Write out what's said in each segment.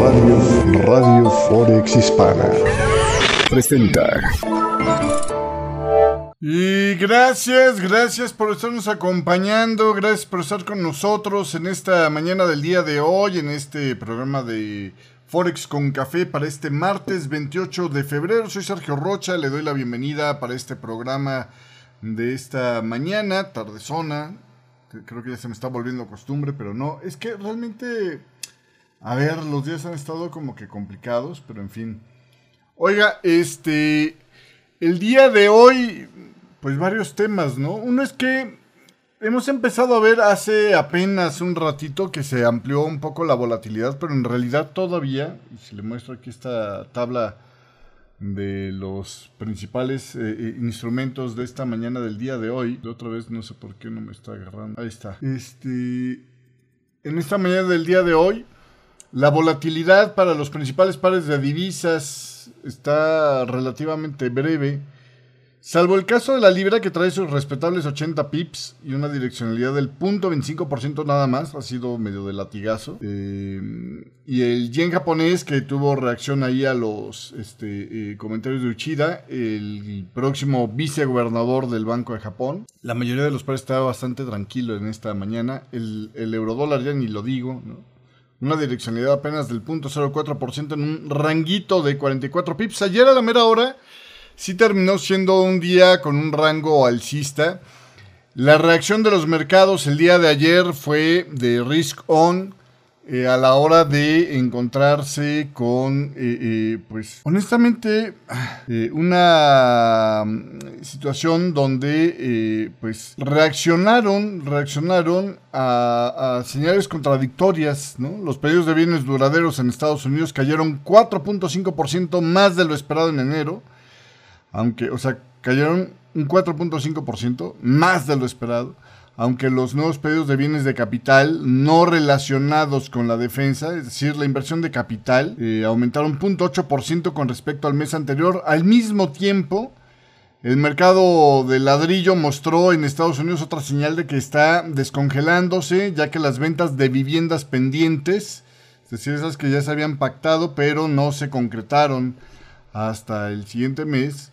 Radio, Radio Forex Hispana presenta. Y gracias, gracias por estarnos acompañando, gracias por estar con nosotros en esta mañana del día de hoy, en este programa de Forex con Café para este martes 28 de febrero. Soy Sergio Rocha, le doy la bienvenida para este programa de esta mañana, tardezona. Creo que ya se me está volviendo costumbre, pero no. Es que realmente, a ver, los días han estado como que complicados, pero en fin. Oiga, este, el día de hoy, pues varios temas, ¿no? Uno es que hemos empezado a ver hace apenas un ratito que se amplió un poco la volatilidad, pero en realidad todavía, si le muestro aquí esta tabla de los principales eh, eh, instrumentos de esta mañana del día de hoy. De otra vez no sé por qué no me está agarrando. Ahí está. Este, en esta mañana del día de hoy, la volatilidad para los principales pares de divisas está relativamente breve. Salvo el caso de la libra que trae sus respetables 80 pips y una direccionalidad del 0.25% nada más, ha sido medio de latigazo. Eh, y el yen japonés que tuvo reacción ahí a los este, eh, comentarios de Uchida, el próximo vicegobernador del Banco de Japón. La mayoría de los pares estaba bastante tranquilo en esta mañana. El, eurodólar ya ni lo digo, Una direccionalidad apenas del 0.04% en un ranguito de 44 pips. Ayer a la mera hora sí terminó siendo un día con un rango alcista. La reacción de los mercados el día de ayer fue de risk on eh, a la hora de encontrarse con, eh, eh, pues, honestamente, una mm, situación donde, pues, reaccionaron, reaccionaron a, a, señales contradictorias, ¿no? Los pedidos de bienes duraderos en Estados Unidos cayeron 4.5% más de lo esperado en enero aunque, o sea, cayeron un 4.5%, más de lo esperado, aunque los nuevos pedidos de bienes de capital no relacionados con la defensa, es decir, la inversión de capital, eh, aumentaron 0.8% con respecto al mes anterior. Al mismo tiempo, el mercado de ladrillo mostró en Estados Unidos otra señal de que está descongelándose, ya que las ventas de viviendas pendientes, es decir, esas que ya se habían pactado pero no se concretaron hasta el siguiente mes,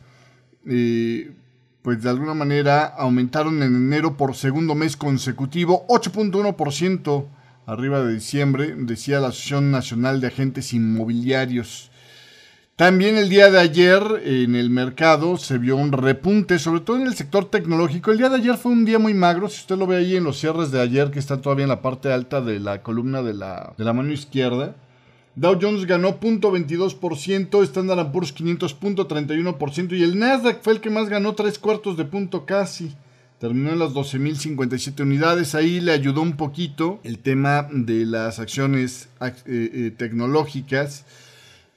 pues de alguna manera aumentaron en enero por segundo mes consecutivo, 8.1% arriba de diciembre, decía la Asociación Nacional de Agentes Inmobiliarios. También el día de ayer en el mercado se vio un repunte, sobre todo en el sector tecnológico. El día de ayer fue un día muy magro, si usted lo ve ahí en los cierres de ayer, que está todavía en la parte alta de la columna de la, de la mano izquierda. Dow Jones ganó 0.22%, Standard Poor's 500 0.31% y el Nasdaq fue el que más ganó 3 cuartos de punto casi. Terminó en las 12.057 unidades. Ahí le ayudó un poquito el tema de las acciones eh, eh, tecnológicas.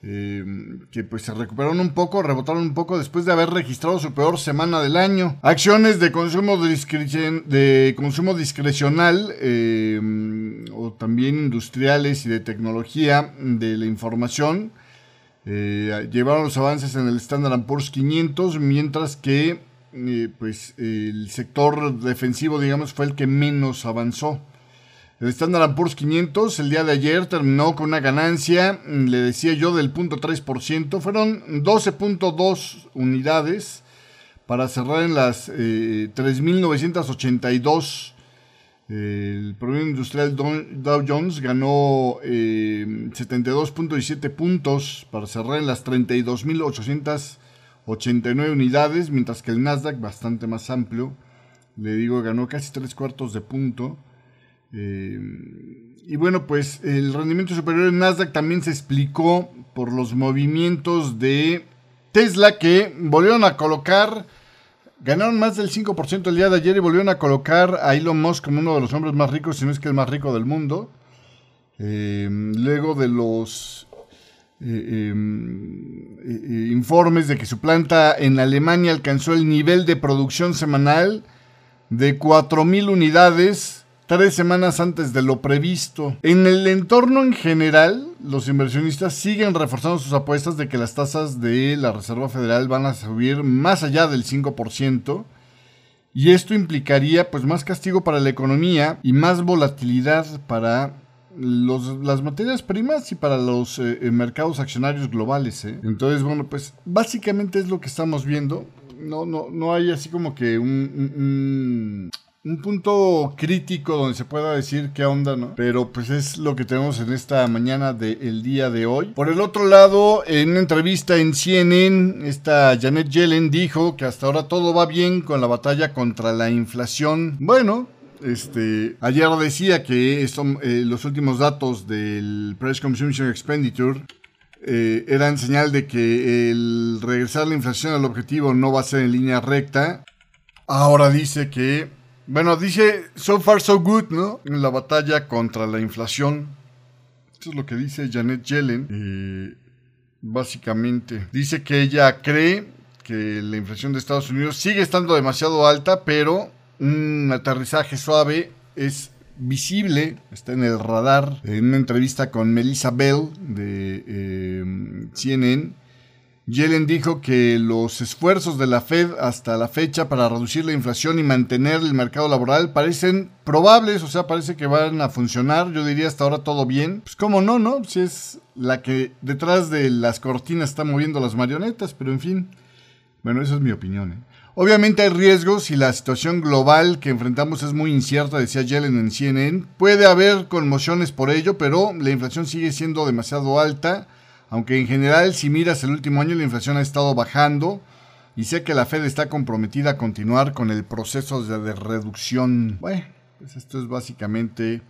Em, que pues se recuperaron un poco, rebotaron un poco después de haber registrado su peor semana del año. Acciones de consumo, de consumo discrecional em, o también industriales y de tecnología de la información eh, llevaron los avances en el Standard Poor's 500, mientras que eh, pues el sector defensivo digamos fue el que menos avanzó. El Standard Poor's 500 el día de ayer terminó con una ganancia, mm, le decía yo, del 0.3%. Fueron 12.2 unidades para cerrar en las 3.982. Eh, el promedio industrial Dow Jones ganó 72.17 eh, puntos para cerrar en las 32.889 unidades, mientras que el Nasdaq, bastante más amplio, le digo, ganó casi tres cuartos de punto. Eh, y bueno, pues el rendimiento superior en Nasdaq también se explicó por los movimientos de Tesla que volvieron a colocar, ganaron más del 5% el día de ayer y volvieron a colocar a Elon Musk como uno de los hombres más ricos, si no es que el más rico del mundo. Eh, luego de los eh, informes de que su planta en Alemania alcanzó el nivel de producción semanal de 4.000 unidades tres semanas antes de lo previsto. En el entorno en general, los inversionistas siguen reforzando sus apuestas de que las tasas de la Reserva Federal van a subir más allá del 5%. Y esto implicaría pues más castigo para la economía y más volatilidad para las materias primas y para los eh, eh, mercados accionarios globales. ¿eh? Entonces, bueno, pues básicamente es lo que estamos viendo. No, no, no hay así como que un, punto crítico donde se pueda decir qué onda, ¿no? Pero pues es lo que tenemos en esta mañana del día de hoy. Por el otro lado, en una entrevista en CNN, esta Janet Yellen dijo que hasta ahora todo va bien con la batalla contra la inflación. Bueno, este, ayer decía que eh, los últimos datos del Price Consumption Expenditure eh, eran señal de que el regresar la inflación al objetivo no va a ser en línea recta. Ahora dice que, bueno, dice so far so good, ¿no? En la batalla contra la inflación. Eso es lo que dice Janet Yellen. Básicamente, dice que ella cree que la inflación de Estados Unidos sigue estando demasiado alta, pero un aterrizaje suave es visible, está en el radar. En una entrevista con Melissa Bell de eh, CNN, Yellen dijo que los esfuerzos de la Fed hasta la fecha para reducir la inflación y mantener el mercado laboral parecen probables, o sea, parece que van a funcionar. Yo diría hasta ahora todo bien. Pues cómo no, ¿no? Si es la que detrás de las cortinas está moviendo las marionetas, pero en fin. Bueno, esa es mi opinión. ¿eh? Obviamente hay riesgos y la situación global que enfrentamos es muy incierta, decía Yellen en CNN. Puede haber conmociones por ello, pero la inflación sigue siendo demasiado alta, aunque en general si miras el último año la inflación ha estado bajando y sé que la Fed está comprometida a continuar con el proceso de, reducción. Bueno, pues esto es básicamente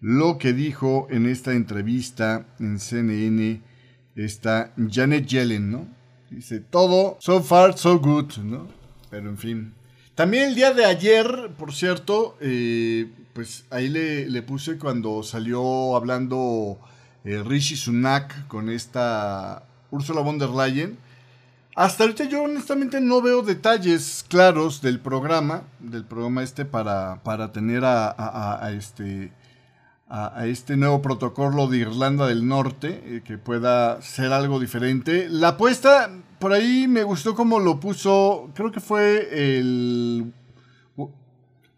lo que dijo en esta entrevista en CNN esta Janet Yellen, ¿no? Dice, todo so far so good, ¿no? Pero en fin. También el día de ayer, por cierto, eh, pues ahí le, puse cuando salió hablando eh, Rishi Sunak con esta Ursula von der Leyen. Hasta ahorita yo honestamente no veo detalles claros del programa, del programa este para, para tener a, este a, este nuevo protocolo de Irlanda del Norte, eh, que pueda ser algo diferente. La apuesta, por ahí me gustó como lo puso, creo que fue el...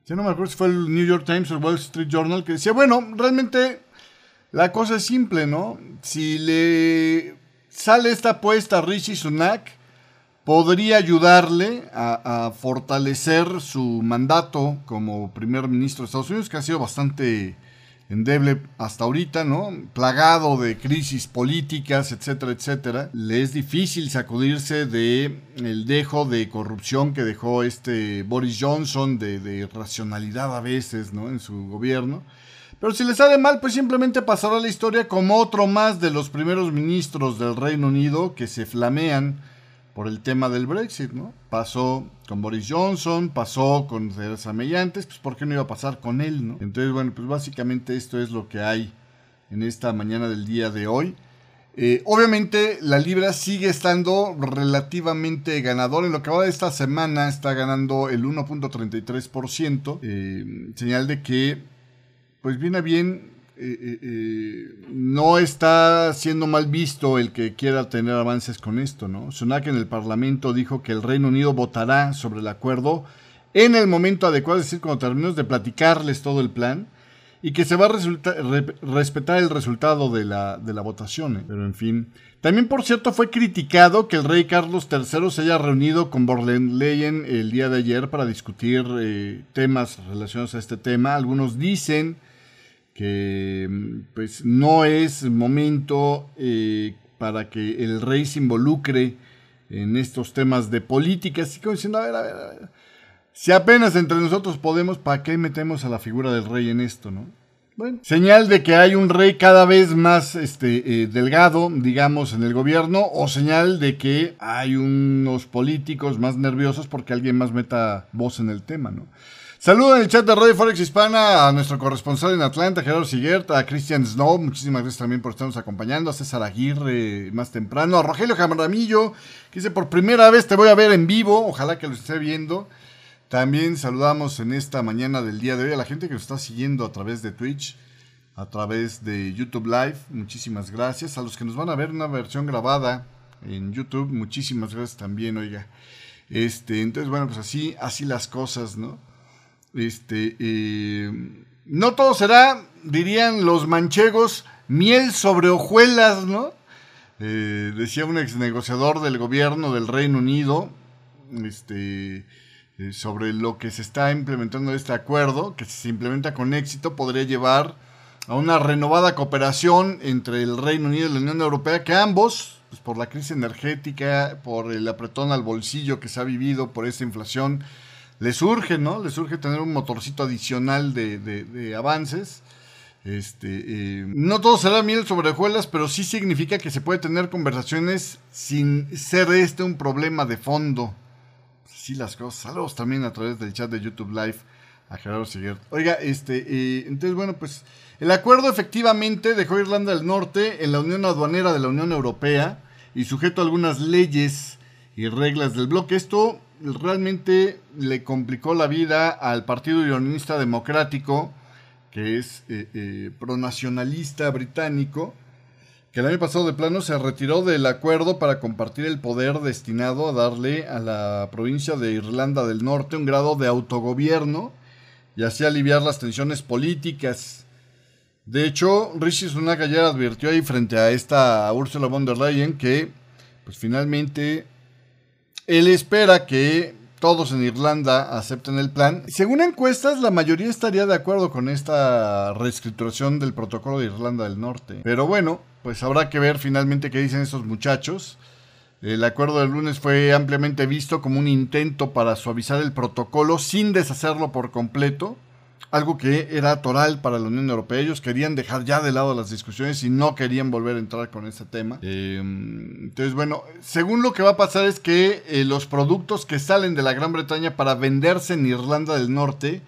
Ya no me acuerdo si fue el New York Times o el Wall Street Journal, que decía, bueno, realmente la cosa es simple, ¿no? Si le sale esta apuesta a Rishi Sunak, podría ayudarle a, a, fortalecer su mandato como primer ministro de Estados Unidos, que ha sido bastante endeble hasta ahorita, ¿no? Plagado de crisis políticas, etcétera, etcétera. Le es difícil sacudirse de el dejo de corrupción que dejó este Boris Johnson, de, de racionalidad a veces, ¿no? En su gobierno. Pero si le sale mal, pues simplemente pasará la historia como otro más de los primeros ministros del Reino Unido que se flamean por el tema del Brexit, ¿no? Pasó con Boris Johnson, pasó con Theresa May antes, pues ¿por qué no iba a pasar con él, no? Entonces, bueno, pues básicamente esto es lo que hay en esta mañana del día de hoy. Eh, obviamente la libra sigue estando relativamente ganador. En lo que va de esta semana está ganando el 1.33%. Eh, señal de que pues viene bien eh, eh, eh, no está siendo mal visto el que quiera tener avances con esto, ¿no? Sunak en el Parlamento dijo que el Reino Unido votará sobre el acuerdo en el momento adecuado, es decir, cuando terminemos de platicarles todo el plan, y que se va a respetar el resultado de la, de la votación. Pero en fin. También, por cierto, fue criticado que el rey Carlos III se haya reunido con Borlenleyen el día de ayer para discutir temas relacionados a este tema. Algunos dicen que pues no es momento eh, para que el rey se involucre en estos temas de política, así como diciendo, a ver, a ver, a ver, si apenas entre nosotros podemos, ¿para qué metemos a la figura del rey en esto, no? Bueno, señal de que hay un rey cada vez más este, eh, delgado, digamos, en el gobierno, o señal de que hay unos políticos más nerviosos porque alguien más meta voz en el tema, ¿no? Saludo en el chat de Radio Forex Hispana a nuestro corresponsal en Atlanta, Gerardo Siguerta, a Christian Snow, muchísimas gracias también por estarnos acompañando, a César Aguirre más temprano, a Rogelio Jamramillo, que dice por primera vez te voy a ver en vivo, ojalá que lo esté viendo. También saludamos en esta mañana del día de hoy a la gente que nos está siguiendo a través de Twitch, a través de YouTube Live, muchísimas gracias. A los que nos van a ver una versión grabada en YouTube, muchísimas gracias también, oiga. Este, entonces, bueno, pues así, así las cosas, ¿no? Este, eh, no todo será, dirían los manchegos, miel sobre hojuelas, ¿no? Eh, decía un ex negociador del gobierno del Reino Unido, este, eh, sobre lo que se está implementando este acuerdo, que si se implementa con éxito podría llevar a una renovada cooperación entre el Reino Unido y la Unión Europea, que ambos, pues por la crisis energética, por el apretón al bolsillo que se ha vivido, por esta inflación, les urge, ¿no? Les urge tener un motorcito adicional de, avances. Este, eh, no todo será miel sobre hojuelas, pero sí significa que se puede tener conversaciones sin ser este un problema de fondo. Sí, las cosas. Saludos también a través del chat de YouTube Live a Gerardo Siguer. Oiga, este, eh, entonces, bueno, pues el acuerdo efectivamente dejó Irlanda del Norte en la Unión Aduanera de la Unión Europea y sujeto a algunas leyes y reglas del bloque. Esto realmente le complicó la vida al Partido Unionista Democrático, que es eh, eh, pronacionalista británico, que el año pasado de plano se retiró del acuerdo para compartir el poder destinado a darle a la provincia de Irlanda del Norte un grado de autogobierno y así aliviar las tensiones políticas. De hecho, Rishi Sunak ayer advirtió ahí frente a esta Ursula von der Leyen que, pues finalmente, él espera que todos en Irlanda acepten el plan. Según encuestas, la mayoría estaría de acuerdo con esta reescrituración del protocolo de Irlanda del Norte. Pero bueno, pues habrá que ver finalmente qué dicen estos muchachos. El acuerdo del lunes fue ampliamente visto como un intento para suavizar el protocolo sin deshacerlo por completo algo que era toral para la Unión Europea. Ellos querían dejar ya de lado las discusiones y no querían volver a entrar con este tema. Em, entonces, bueno, según lo que va a pasar es que eh, los productos que salen de la Gran Bretaña para venderse en Irlanda del Norte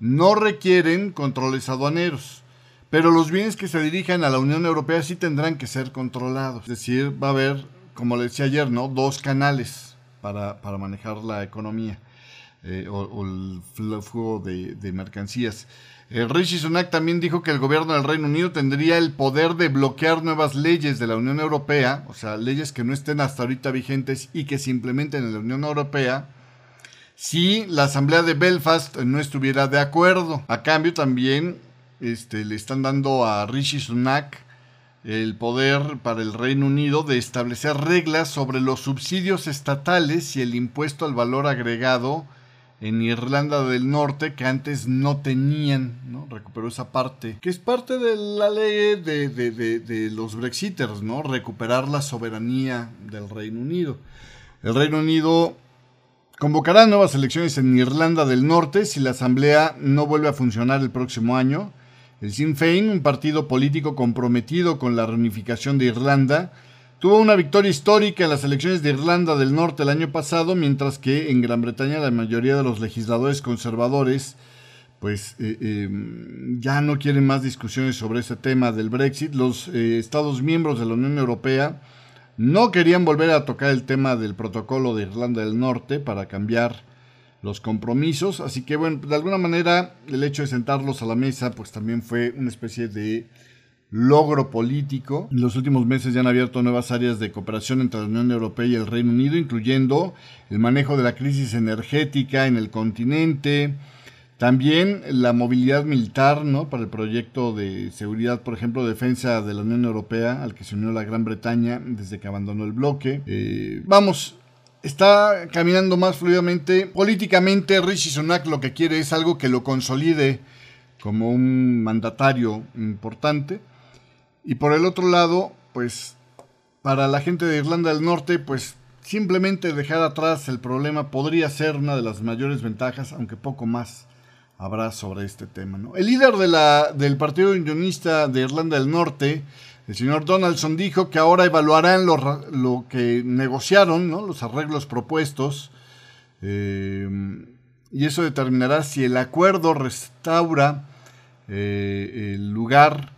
no requieren controles aduaneros. Pero los bienes que se dirijan a la Unión Europea sí tendrán que ser controlados. Es decir, va a haber, como le decía ayer, ¿no? Dos canales para, para manejar la economía. Eh, o, el flujo de, mercancías. Eh, Rishi Sunak también dijo que el gobierno del Reino Unido tendría el poder de bloquear nuevas leyes de la Unión Europea, o sea, leyes que no estén hasta ahorita vigentes y que se implementen en la Unión Europea, si la Asamblea de Belfast no estuviera de acuerdo. A cambio también este, le están dando a Rishi Sunak el poder para el Reino Unido de establecer reglas sobre los subsidios estatales y el impuesto al valor agregado en Irlanda del Norte que antes no tenían, ¿no? Recuperó esa parte, que es parte de la ley de, de, los Brexiters, ¿no? Recuperar la soberanía del Reino Unido. El Reino Unido convocará nuevas elecciones en Irlanda del Norte si la Asamblea no vuelve a funcionar el próximo año. El Sinn Féin, un partido político comprometido con la reunificación de Irlanda, Tuvo una victoria histórica en las elecciones de Irlanda del Norte el año pasado, mientras que en Gran Bretaña la mayoría de los legisladores conservadores pues eh, em, ya no quieren más discusiones sobre ese tema del Brexit. Los eh, Estados miembros de la Unión Europea no querían volver a tocar el tema del protocolo de Irlanda del Norte para cambiar los compromisos. Así que bueno, de alguna manera el hecho de sentarlos a la mesa pues también fue una especie de logro político. En los últimos meses ya han abierto nuevas áreas de cooperación entre la Unión Europea y el Reino Unido, incluyendo el manejo de la crisis energética en el continente, también la movilidad militar, ¿no? Para el proyecto de seguridad, por ejemplo, defensa de la Unión Europea, al que se unió la Gran Bretaña desde que abandonó el bloque. Eh, vamos, está caminando más fluidamente. Políticamente, Rishi Sunak lo que quiere es algo que lo consolide como un mandatario importante. Y por el otro lado, pues para la gente de Irlanda del Norte, pues simplemente dejar atrás el problema podría ser una de las mayores ventajas, aunque poco más habrá sobre este tema. El líder de la, del Partido Unionista de Irlanda del Norte, el señor Donaldson, dijo que ahora evaluarán lo, lo que negociaron, ¿no? los arreglos propuestos, eh, y eso determinará si el acuerdo restaura eh, el lugar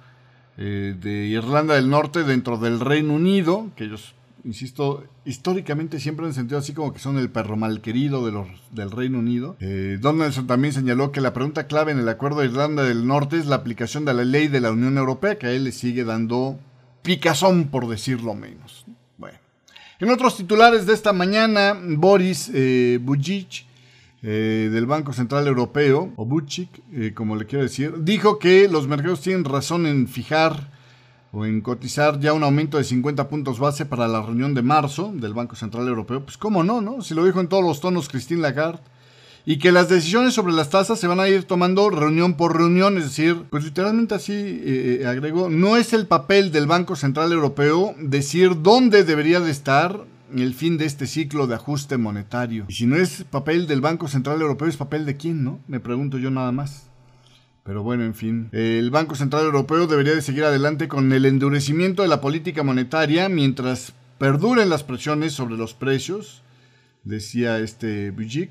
eh, de Irlanda del Norte dentro del Reino Unido, que ellos, insisto, históricamente siempre han sentido así como que son el perro malquerido de los, del Reino Unido. Eh, Donaldson también señaló que la pregunta clave en el acuerdo de Irlanda del Norte es la aplicación de la ley de la Unión Europea, que a él le sigue dando picazón, por decirlo menos. Bueno. En otros titulares de esta mañana, Boris eh, Bujic, eh, del Banco Central Europeo, o Butchik, eh, como le quiero decir, dijo que los mercados tienen razón en fijar o en cotizar ya un aumento de 50 puntos base para la reunión de marzo del Banco Central Europeo. Pues cómo no, ¿no? Si lo dijo en todos los tonos Christine Lagarde. Y que las decisiones sobre las tasas se van a ir tomando reunión por reunión, es decir, pues literalmente así eh, agregó, no es el papel del Banco Central Europeo decir dónde debería de estar el fin de este ciclo de ajuste monetario. Y si no es papel del Banco Central Europeo, ¿es papel de quién, no? Me pregunto yo nada más. Pero bueno, en fin. El Banco Central Europeo debería de seguir adelante con el endurecimiento de la política monetaria mientras perduren las presiones sobre los precios, decía este Bujik,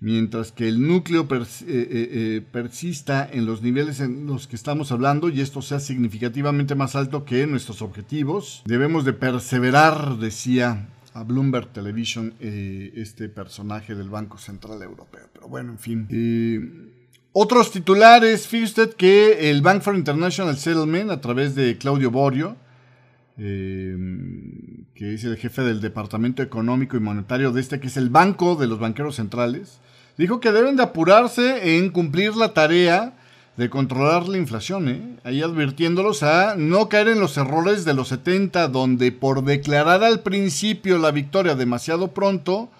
mientras que el núcleo eh, eh, eh, persista en los niveles en los que estamos hablando y esto sea significativamente más alto que nuestros objetivos. Debemos de perseverar, decía a Bloomberg Television eh, este personaje del Banco Central Europeo. Pero bueno, en fin. Eh, otros titulares, fíjese que el Bank for International Settlement, a través de Claudio Borio, eh, que es el jefe del Departamento Económico y Monetario de este, que es el Banco de los Banqueros Centrales, dijo que deben de apurarse en cumplir la tarea de controlar la inflación, ¿eh? ahí advirtiéndolos a no caer en los errores de los 70, donde por declarar al principio la victoria demasiado pronto,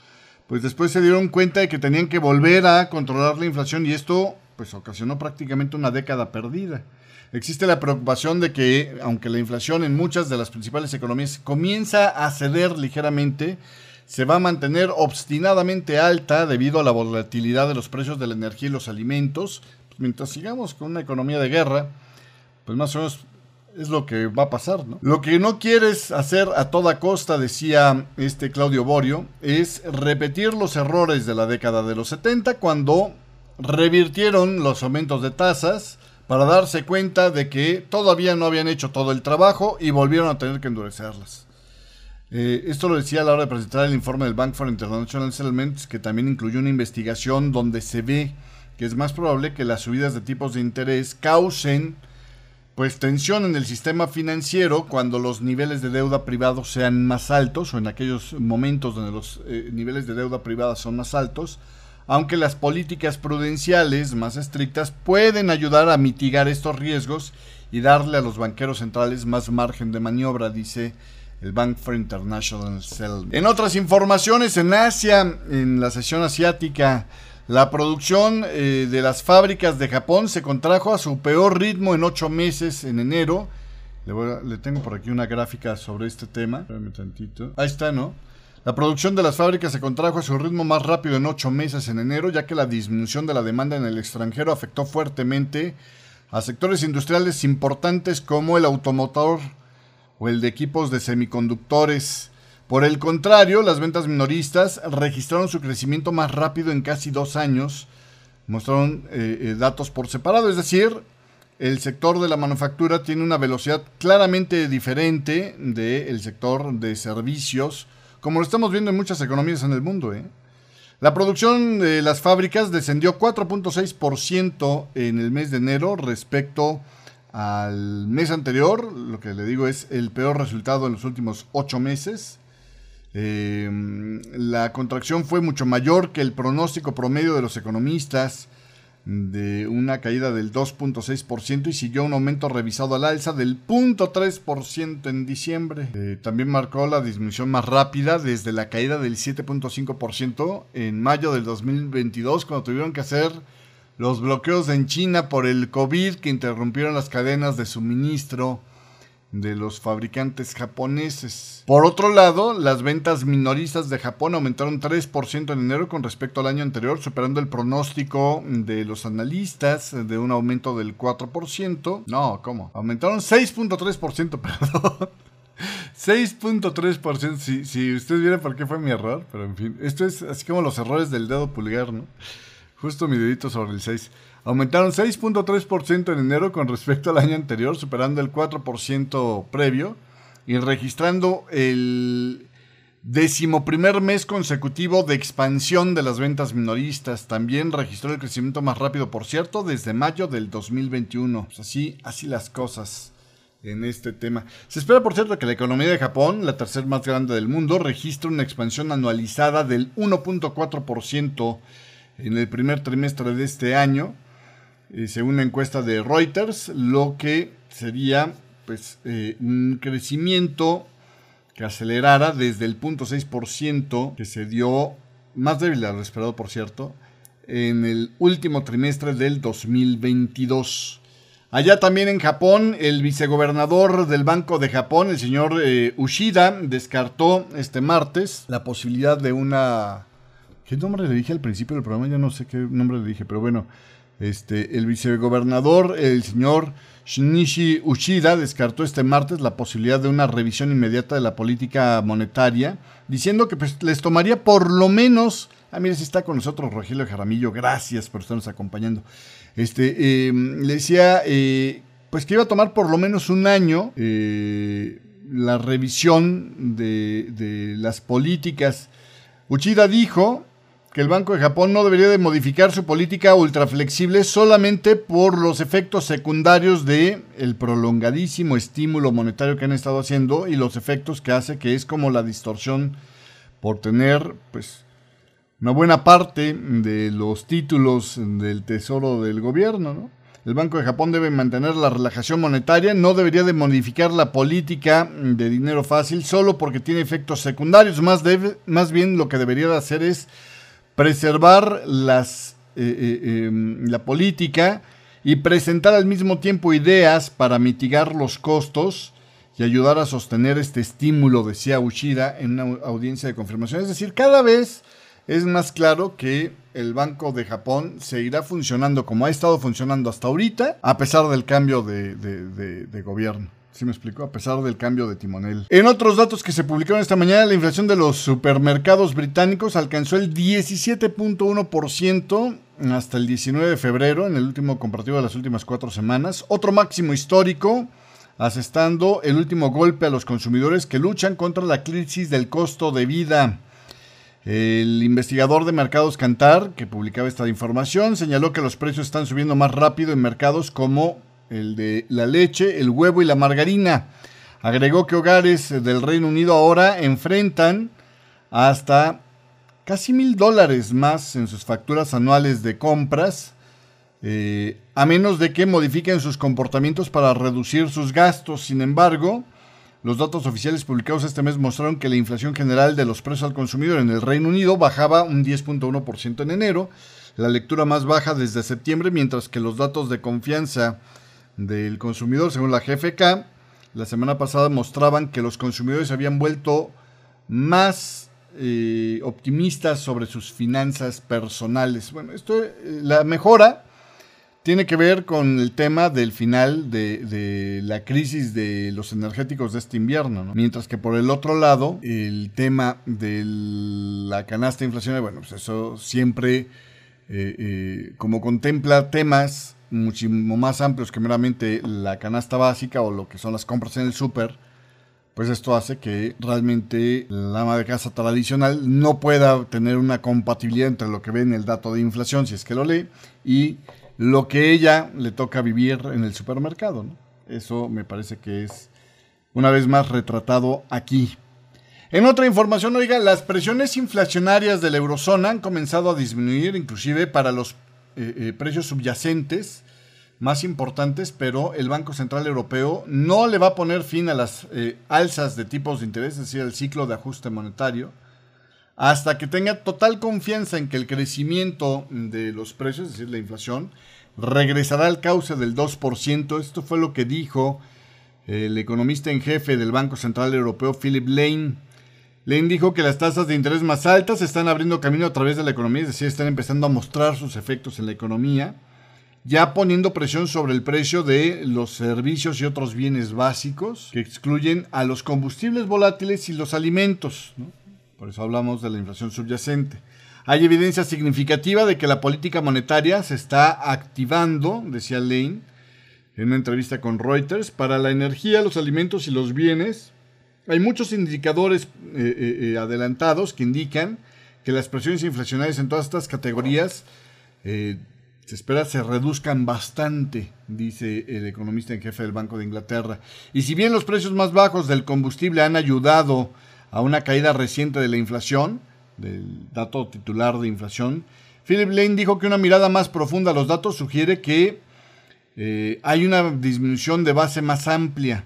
pues después se dieron cuenta de que tenían que volver a controlar la inflación y esto pues ocasionó prácticamente una década perdida. Existe la preocupación de que, aunque la inflación en muchas de las principales economías comienza a ceder ligeramente, se va a mantener obstinadamente alta debido a la volatilidad de los precios de la energía y los alimentos, mientras sigamos con una economía de guerra, pues más o menos es lo que va a pasar, ¿no? Lo que no quieres hacer a toda costa, decía este Claudio Borio, es repetir los errores de la década de los 70 cuando revirtieron los aumentos de tasas para darse cuenta de que todavía no habían hecho todo el trabajo y volvieron a tener que endurecerlas. Eh, esto lo decía a la hora de presentar el informe del Bank for International Settlements, que también incluyó una investigación donde se ve que es más probable que las subidas de tipos de interés causen pues tensión en el sistema financiero cuando los niveles de deuda privada sean más altos o en aquellos momentos donde los eh, niveles de deuda privada son más altos, aunque las políticas prudenciales más estrictas pueden ayudar a mitigar estos riesgos y darle a los banqueros centrales más margen de maniobra, dice el Bank for International Settlement. En otras informaciones, en Asia, en la sesión asiática, la producción eh, de las fábricas de Japón se contrajo a su peor ritmo en ocho meses en enero. Le, tengo por aquí una gráfica sobre este tema. tantito. Ahí está, ¿no? La producción de las fábricas se contrajo a su ritmo más rápido en ocho meses en enero, ya que la disminución de la demanda en el extranjero afectó fuertemente a sectores industriales importantes como el automotor o el de equipos de semiconductores. Por el contrario, las ventas minoristas registraron su crecimiento más rápido en casi dos años. Mostraron eh, eh, datos por separado, es decir, el sector de la manufactura tiene una velocidad claramente diferente del sector de servicios, como lo estamos viendo en muchas economías en el mundo. ¿eh? La producción de las fábricas descendió 4.6% en el mes de enero respecto al mes anterior, lo que le digo es el peor resultado en los últimos ocho meses. Eh, la contracción fue mucho mayor que el pronóstico promedio de los economistas de una caída del 2.6% y siguió un aumento revisado al alza del 0.3% en diciembre. Eh, también marcó la disminución más rápida desde la caída del 7.5% en mayo del 2022 cuando tuvieron que hacer los bloqueos en China por el COVID que interrumpieron las cadenas de suministro de los fabricantes japoneses. Por otro lado, las ventas minoristas de Japón aumentaron 3% en enero con respecto al año anterior, superando el pronóstico de los analistas de un aumento del 4%. No, ¿cómo? Aumentaron 6.3%, perdón. 6.3%, si, si usted viera por qué fue mi error, pero en fin, esto es así como los errores del dedo pulgar, ¿no? Justo mi dedito sobre el 6. Aumentaron 6.3% en enero con respecto al año anterior, superando el 4% previo y registrando el decimoprimer mes consecutivo de expansión de las ventas minoristas. También registró el crecimiento más rápido, por cierto, desde mayo del 2021. Pues así, así las cosas en este tema. Se espera, por cierto, que la economía de Japón, la tercera más grande del mundo, registre una expansión anualizada del 1.4% en el primer trimestre de este año, eh, según una encuesta de Reuters, lo que sería pues, eh, un crecimiento que acelerara desde el 0.6% que se dio, más débil a lo esperado por cierto, en el último trimestre del 2022. Allá también en Japón, el vicegobernador del Banco de Japón, el señor eh, Ushida, descartó este martes la posibilidad de una... ¿Qué nombre le dije al principio del programa? Ya no sé qué nombre le dije, pero bueno, este, el vicegobernador, el señor Shinichi Ushida, descartó este martes la posibilidad de una revisión inmediata de la política monetaria, diciendo que pues, les tomaría por lo menos... Ah, mire, si está con nosotros Rogelio Jaramillo, gracias por estarnos acompañando. Este, em, le decía, eh, pues que iba a tomar por lo menos un año eh, la revisión de las políticas. Uchida dijo que el Banco de Japón no debería de modificar su política ultraflexible solamente por los efectos secundarios de el prolongadísimo estímulo monetario que han estado haciendo y los efectos que hace que es como la distorsión por tener pues una buena parte de los títulos del tesoro del gobierno. El Banco de Japón debe mantener la relajación monetaria, no debería de modificar la política de dinero fácil solo porque tiene efectos secundarios, más, más bien lo que debería de hacer es preservar las, eh, eh, em, la política y presentar al mismo tiempo ideas para mitigar los costos y ayudar a sostener este estímulo, decía Ushida en una audiencia de confirmación. Es decir, cada vez es más claro que el Banco de Japón seguirá funcionando como ha estado funcionando hasta ahorita, a pesar del cambio de, gobierno. ¿Sí me explico? A pesar del cambio de timonel. En otros datos que se publicaron esta mañana, la inflación de los supermercados británicos alcanzó el 17.1% hasta el 19 de febrero, en el último comparativo de las últimas cuatro semanas. Otro máximo histórico, asestando el último golpe a los consumidores que luchan contra la crisis del costo de vida. El investigador de mercados Cantar, que publicaba esta información, señaló que los precios están subiendo más rápido en mercados como el de la leche, el huevo y la margarina. Agregó que hogares del Reino Unido ahora enfrentan hasta casi mil dólares más en sus facturas anuales de compras, eh, a menos de que modifiquen sus comportamientos para reducir sus gastos. Sin embargo, los datos oficiales publicados este mes mostraron que la inflación general de los precios al consumidor en el Reino Unido bajaba un 10.1% en enero, la lectura más baja desde septiembre, mientras que los datos de confianza del consumidor, según la GFK, la semana pasada mostraban que los consumidores habían vuelto más eh, optimistas sobre sus finanzas personales. Bueno, esto, eh, la mejora tiene que ver con el tema del final de, la crisis de los energéticos de este invierno, Mientras que por el otro lado, el tema de la canasta inflacionaria, bueno, pues eso siempre, eh, eh, como contempla temas muchísimo más amplios que meramente la canasta básica o lo que son las compras en el súper, pues esto hace que realmente la ama de casa tradicional no pueda tener una compatibilidad entre lo que ve en el dato de inflación, si es que lo lee, y lo que ella le toca vivir en el supermercado. Eso me parece que es una vez más retratado aquí. En otra información, oiga, las presiones inflacionarias de la eurozona han comenzado a disminuir, inclusive para los eh, eh, precios subyacentes más importantes, pero el Banco Central Europeo no le va a poner fin a las eh, alzas de tipos de interés, es decir, el ciclo de ajuste monetario, hasta que tenga total confianza en que el crecimiento de los precios, es decir, la inflación, regresará al cauce del 2%. Esto fue lo que dijo el economista en jefe del Banco Central Europeo, Philip Lane. Lane dijo que las tasas de interés más altas están abriendo camino a través de la economía, es decir, están empezando a mostrar sus efectos en la economía, ya poniendo presión sobre el precio de los servicios y otros bienes básicos que excluyen a los combustibles volátiles y los alimentos. Por eso hablamos de la inflación subyacente. Hay evidencia significativa de que la política monetaria se está activando, decía Lane en una entrevista con Reuters, para la energía, los alimentos y los bienes. Hay muchos indicadores eh, eh, eh, adelantados que indican que las presiones inflacionarias en todas estas categorías se espera se reduzcan bastante, dice el economista en jefe del Banco de Inglaterra. Y si bien los precios más bajos del combustible han ayudado a una caída reciente de la inflación, del dato titular de inflación, Philip Lane dijo que una mirada más profunda a los datos sugiere que hay una disminución de base más amplia.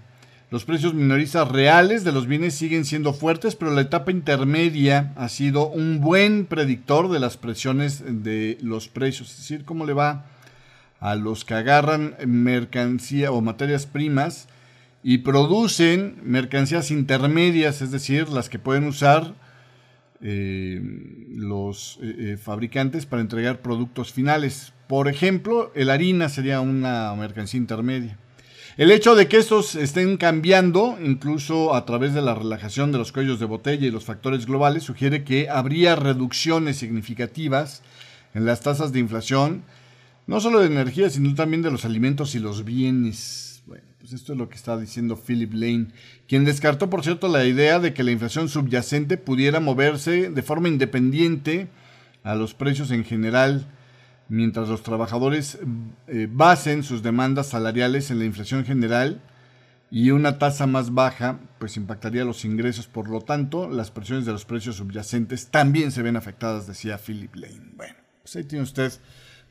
Los precios minoristas reales de los bienes siguen siendo fuertes, pero la etapa intermedia ha sido un buen predictor de las presiones de los precios, es decir, cómo le va a los que agarran mercancía o materias primas y producen mercancías intermedias, es decir, las que pueden usar eh, los eh, eh, fabricantes para entregar productos finales. Por ejemplo, el harina sería una mercancía intermedia. El hecho de que estos estén cambiando, incluso a través de la relajación de los cuellos de botella y los factores globales, sugiere que habría reducciones significativas en las tasas de inflación, no solo de energía, sino también de los alimentos y los bienes. Pues esto es lo que está diciendo Philip Lane, quien descartó, por cierto, la idea de que la inflación subyacente pudiera moverse de forma independiente a los precios en general, mientras los trabajadores eh, basen sus demandas salariales en la inflación general y una tasa más baja, pues impactaría los ingresos. Por lo tanto, las presiones de los precios subyacentes también se ven afectadas, decía Philip Lane. Bueno, pues ahí tiene usted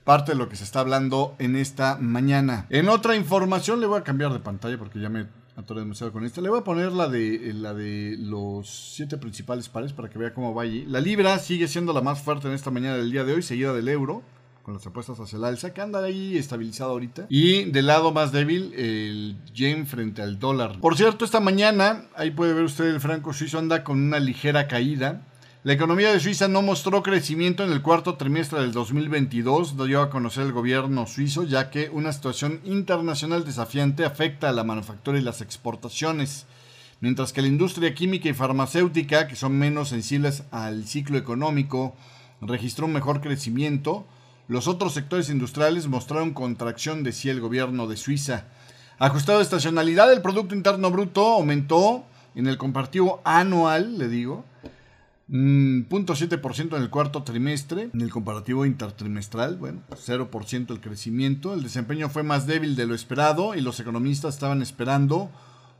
parte de lo que se está hablando en esta mañana. En otra información le voy a cambiar de pantalla porque ya me atoré demasiado con esta. Le voy a poner la de, la de los siete principales pares para que vea cómo va allí. La libra sigue siendo la más fuerte en esta mañana del día de hoy, seguida del euro con las apuestas hacia el alza, que anda ahí estabilizado ahorita. Y del lado más débil, el yen frente al dólar. Por cierto, esta mañana, ahí puede ver usted el franco suizo anda con una ligera caída. La economía de Suiza no mostró crecimiento en el cuarto trimestre del 2022, dio a conocer el gobierno suizo, ya que una situación internacional desafiante afecta a la manufactura y las exportaciones, mientras que la industria química y farmacéutica, que son menos sensibles al ciclo económico, registró un mejor crecimiento. Los otros sectores industriales mostraron contracción, decía el gobierno de Suiza. Ajustado de estacionalidad, el Producto Interno Bruto aumentó en el compartido anual, le digo, 0.7% en el cuarto trimestre, en el comparativo intertrimestral, bueno, 0% el crecimiento. El desempeño fue más débil de lo esperado y los economistas estaban esperando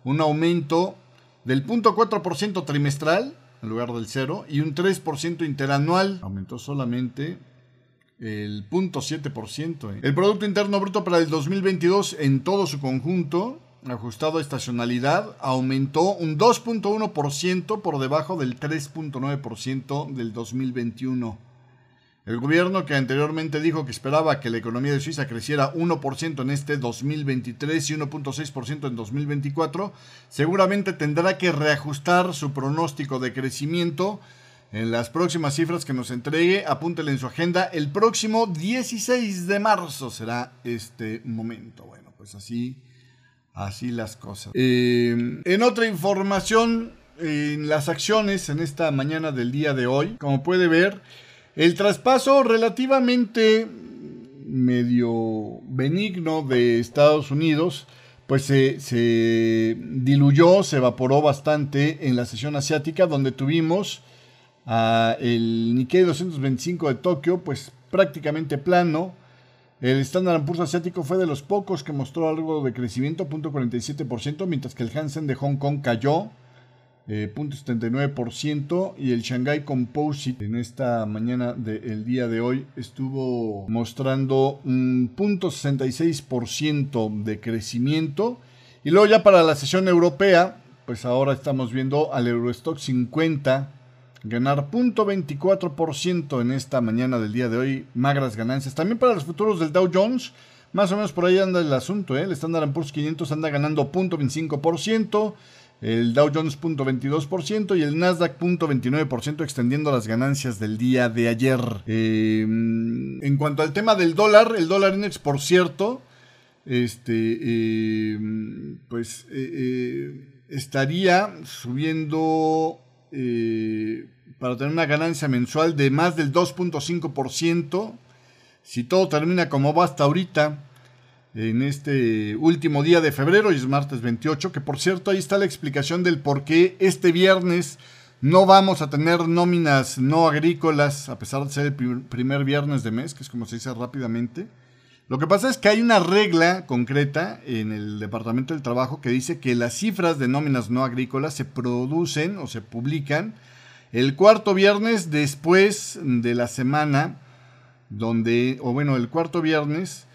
un aumento del 0.4% trimestral en lugar del 0 y un 3% interanual. Aumentó solamente el 0.7%. El Producto Interno Bruto para el 2022 en todo su conjunto ajustado a estacionalidad, aumentó un 2.1% por debajo del 3.9% del 2021. El gobierno que anteriormente dijo que esperaba que la economía de Suiza creciera 1% en este 2023 y 1.6% en 2024, seguramente tendrá que reajustar su pronóstico de crecimiento en las próximas cifras que nos entregue. Apúntele en su agenda. El próximo 16 de marzo será este momento. Bueno, pues así Así las cosas. Eh, en otra información, en las acciones en esta mañana del día de hoy, como puede ver, el traspaso relativamente medio benigno de Estados Unidos, pues se, se diluyó, se evaporó bastante en la sesión asiática, donde tuvimos a el Nikkei 225 de Tokio, pues prácticamente plano, el Standard Poor's asiático fue de los pocos que mostró algo de crecimiento, 0.47%, mientras que el Hansen de Hong Kong cayó, eh, 0.79%, y el Shanghai Composite en esta mañana del día de hoy estuvo mostrando un 0.66% de crecimiento. Y luego ya para la sesión europea, pues ahora estamos viendo al Eurostock 50 ganar 0.24% en esta mañana del día de hoy, magras ganancias. También para los futuros del Dow Jones, más o menos por ahí anda el asunto, ¿eh? el Standard Poor's 500 anda ganando 0.25%, el Dow Jones 0.22% y el Nasdaq 0.29% extendiendo las ganancias del día de ayer. Em, en cuanto al tema del dólar, el dólar index, por cierto, este, em, pues eh, eh, estaría subiendo eh, para tener una ganancia mensual de más del 2.5%. Si todo termina como va hasta ahorita, en este último día de febrero, y es martes 28, que por cierto ahí está la explicación del por qué este viernes no vamos a tener nóminas no agrícolas, a pesar de ser el primer viernes de mes, que es como se dice rápidamente. Lo que pasa es que hay una regla concreta en el Departamento del Trabajo que dice que las cifras de nóminas no agrícolas se producen o se publican el cuarto viernes después de la semana donde, o bueno, el cuarto viernes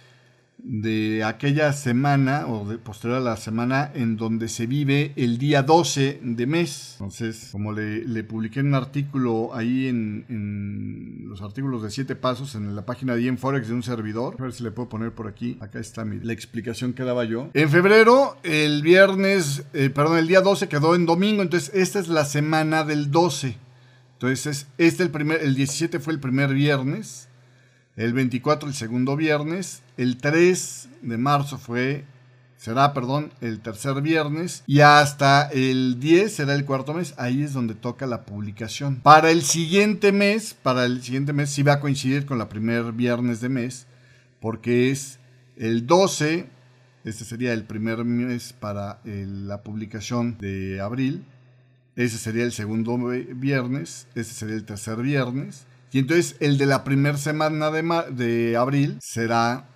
de aquella semana o de posterior a la semana en donde se vive el día 12 de mes. Entonces, como le, publiqué un artículo ahí en, los artículos de 7 pasos en la página de Forex de un servidor, a ver si le puedo poner por aquí. Acá está la explicación que daba yo. En febrero, el viernes, eh, perdón, el día 12 quedó en domingo, entonces esta es la semana del 12. Entonces, este el primer, el 17 fue el primer viernes el 24 el segundo viernes, el 3 de marzo fue será, perdón, el tercer viernes y hasta el 10 será el cuarto mes, ahí es donde toca la publicación. Para el siguiente mes, para el siguiente mes sí va a coincidir con la primer viernes de mes, porque es el 12, este sería el primer mes para la publicación de abril, ese sería el segundo viernes, este sería el tercer viernes, y entonces el de la primera semana de, abril será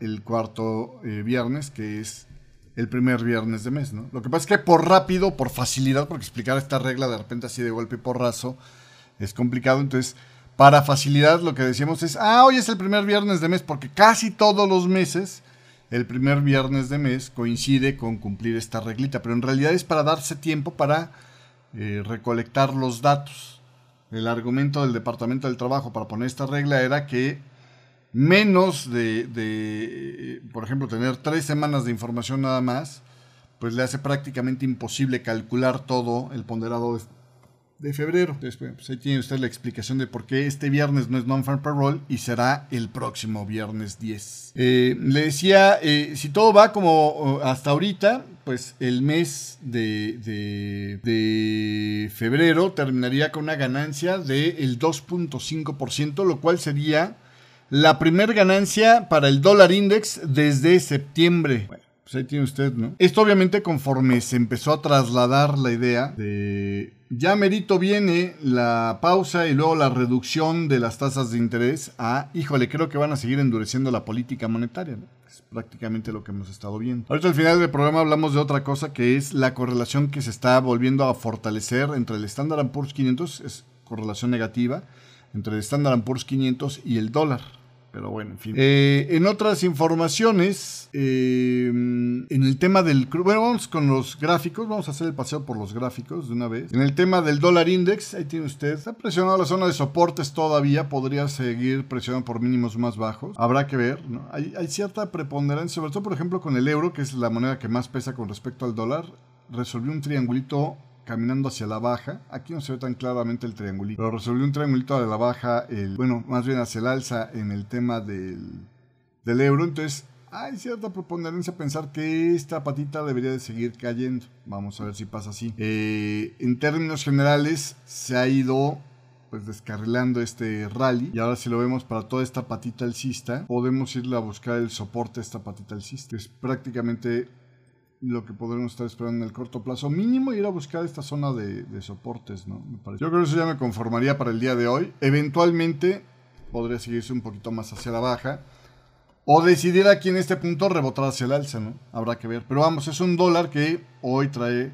el cuarto eh, viernes, que es el primer viernes de mes, ¿no? Lo que pasa es que por rápido, por facilidad, porque explicar esta regla de repente así de golpe y porrazo es complicado. Entonces, para facilidad lo que decíamos es, ah, hoy es el primer viernes de mes, porque casi todos los meses el primer viernes de mes coincide con cumplir esta reglita, pero en realidad es para darse tiempo para eh, recolectar los datos el argumento del Departamento del Trabajo para poner esta regla era que menos de, por ejemplo, tener tres semanas de información nada más, pues le hace prácticamente imposible calcular todo el ponderado de febrero. Después, pues ahí tiene usted la explicación de por qué este viernes no es non-farm payroll y será el próximo viernes 10. Eh, le decía, eh, si todo va como hasta ahorita, pues el mes de, febrero terminaría con una ganancia del 2.5%, lo cual sería la primera ganancia para el dólar index desde septiembre. Pues ahí tiene usted, ¿no? Esto obviamente conforme se empezó a trasladar la idea de ya merito viene la pausa y luego la reducción de las tasas de interés a, híjole, creo que van a seguir endureciendo la política monetaria, ¿no? Es prácticamente lo que hemos estado viendo. Ahorita al final del programa hablamos de otra cosa que es la correlación que se está volviendo a fortalecer entre el Standard Poor's 500, es correlación negativa, entre el Standard Poor's 500 y el dólar. Pero bueno, en fin. Eh, en otras informaciones, eh, en el tema del... Bueno, vamos con los gráficos. Vamos a hacer el paseo por los gráficos de una vez. En el tema del dólar index, ahí tiene usted. Está presionado la zona de soportes todavía. Podría seguir presionando por mínimos más bajos. Habrá que ver. ¿no? Hay, hay cierta preponderancia, sobre todo por ejemplo con el euro, que es la moneda que más pesa con respecto al dólar. Resolvió un triangulito caminando hacia la baja. Aquí no se ve tan claramente el triangulito, pero resolvió un triangulito de la baja, el, bueno, más bien hacia el alza en el tema del, del euro. Entonces, hay cierta preponderancia a pensar que esta patita debería de seguir cayendo. Vamos a ver si pasa así. Eh, en términos generales, se ha ido pues descarrilando este rally y ahora si lo vemos para toda esta patita alcista podemos irle a buscar el soporte a esta patita alcista es prácticamente lo que podremos estar esperando en el corto plazo. Mínimo ir a buscar esta zona de, soportes, ¿no? Yo creo que eso ya me conformaría para el día de hoy. Eventualmente podría seguirse un poquito más hacia la baja. O decidir aquí en este punto rebotar hacia el alza, ¿no? Habrá que ver. Pero vamos, es un dólar que hoy trae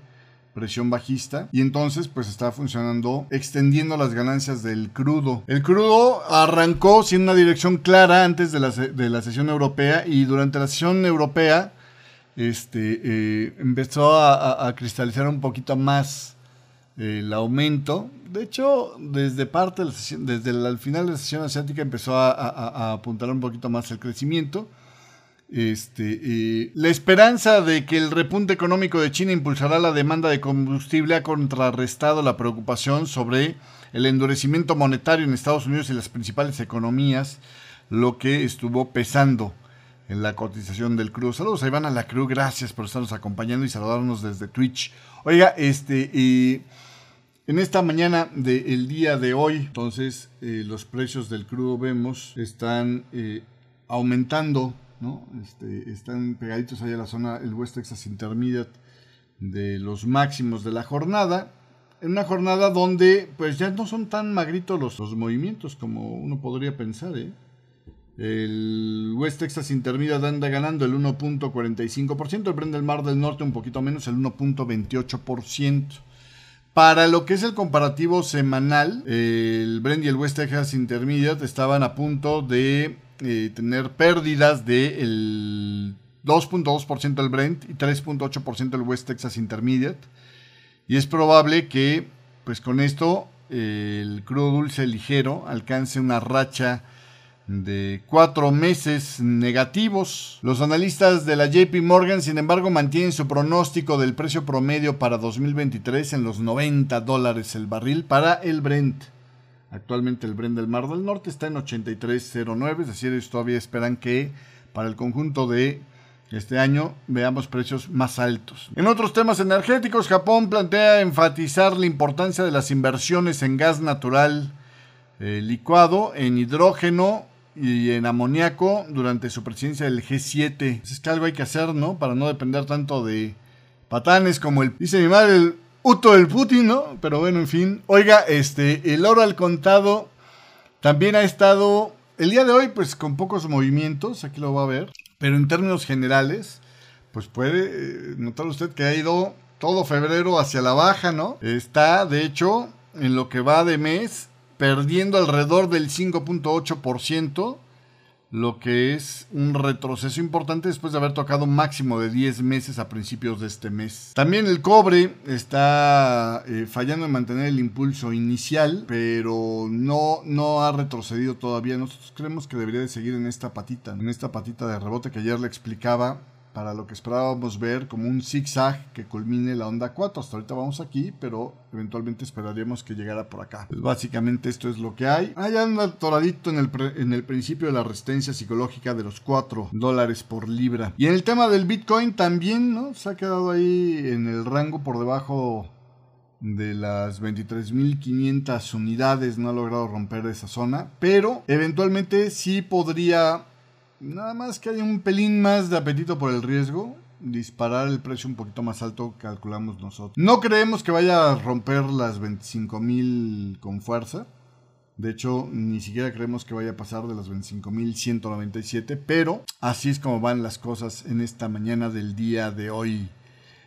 presión bajista y entonces pues está funcionando extendiendo las ganancias del crudo. El crudo arrancó sin una dirección clara antes de la, de la sesión europea y durante la sesión europea este, eh, empezó a, cristalizar un poquito más eh, el aumento. De hecho, desde parte desde el, final de la sesión asiática empezó a, apuntar un poquito más el crecimiento. Este, eh, la esperanza de que el repunte económico de China impulsará la demanda de combustible ha contrarrestado la preocupación sobre el endurecimiento monetario en Estados Unidos y las principales economías, lo que estuvo pesando en la cotización del crudo. Saludos a Iván a la Cruz, gracias por estarnos acompañando y saludarnos desde Twitch. Oiga, este, y en esta mañana del día de hoy, entonces, eh, los precios del crudo vemos están eh, aumentando, ¿no? Este, están pegaditos ahí a la zona, el West Texas Intermediate de los máximos de la jornada. En una jornada donde, pues ya no son tan magritos los movimientos como uno podría pensar, ¿eh? El West Texas Intermediate anda ganando el 1.45%, el Brent del Mar del Norte un poquito menos, el 1.28%. Para lo que es el comparativo semanal, el Brent y el West Texas Intermediate estaban a punto de eh, tener pérdidas del 2.2% del Brent y 3.8% del West Texas Intermediate. Y es probable que, pues con esto, el crudo dulce ligero alcance una racha de cuatro meses negativos. Los analistas de la JP Morgan, sin embargo, mantienen su pronóstico del precio promedio para 2023 en los 90 dólares el barril para el Brent. Actualmente el Brent del Mar del Norte está en 83.09, es decir, ellos todavía esperan que para el conjunto de este año veamos precios más altos. En otros temas energéticos, Japón plantea enfatizar la importancia de las inversiones en gas natural eh, licuado, en hidrógeno y en amoníaco durante su presidencia del G7. Es que algo hay que hacer, ¿no? Para no depender tanto de patanes como el, dice mi madre, el Uto del Putin, ¿no? Pero bueno, en fin. Oiga, este, el oro al contado también ha estado el día de hoy, pues con pocos movimientos, aquí lo va a ver. Pero en términos generales, pues puede eh, notar usted que ha ido todo febrero hacia la baja, ¿no? Está, de hecho, en lo que va de mes, perdiendo alrededor del 5.8%, lo que es un retroceso importante después de haber tocado un máximo de 10 meses a principios de este mes. También el cobre está eh, fallando en mantener el impulso inicial, pero no, no ha retrocedido todavía. Nosotros creemos que debería de seguir en esta patita, en esta patita de rebote que ayer le explicaba para lo que esperábamos ver como un zigzag que culmine la onda 4. Hasta ahorita vamos aquí, pero eventualmente esperaríamos que llegara por acá. Pues básicamente esto es lo que hay. Ahí anda toradito en el, en el principio de la resistencia psicológica de los 4 dólares por libra. Y en el tema del Bitcoin también, ¿no? Se ha quedado ahí en el rango por debajo de las 23.500 unidades no ha logrado romper esa zona, pero eventualmente sí podría Nada más que hay un pelín más de apetito por el riesgo. Disparar el precio un poquito más alto, calculamos nosotros. No creemos que vaya a romper las 25.000 con fuerza. De hecho, ni siquiera creemos que vaya a pasar de las 25.197. Pero así es como van las cosas en esta mañana del día de hoy.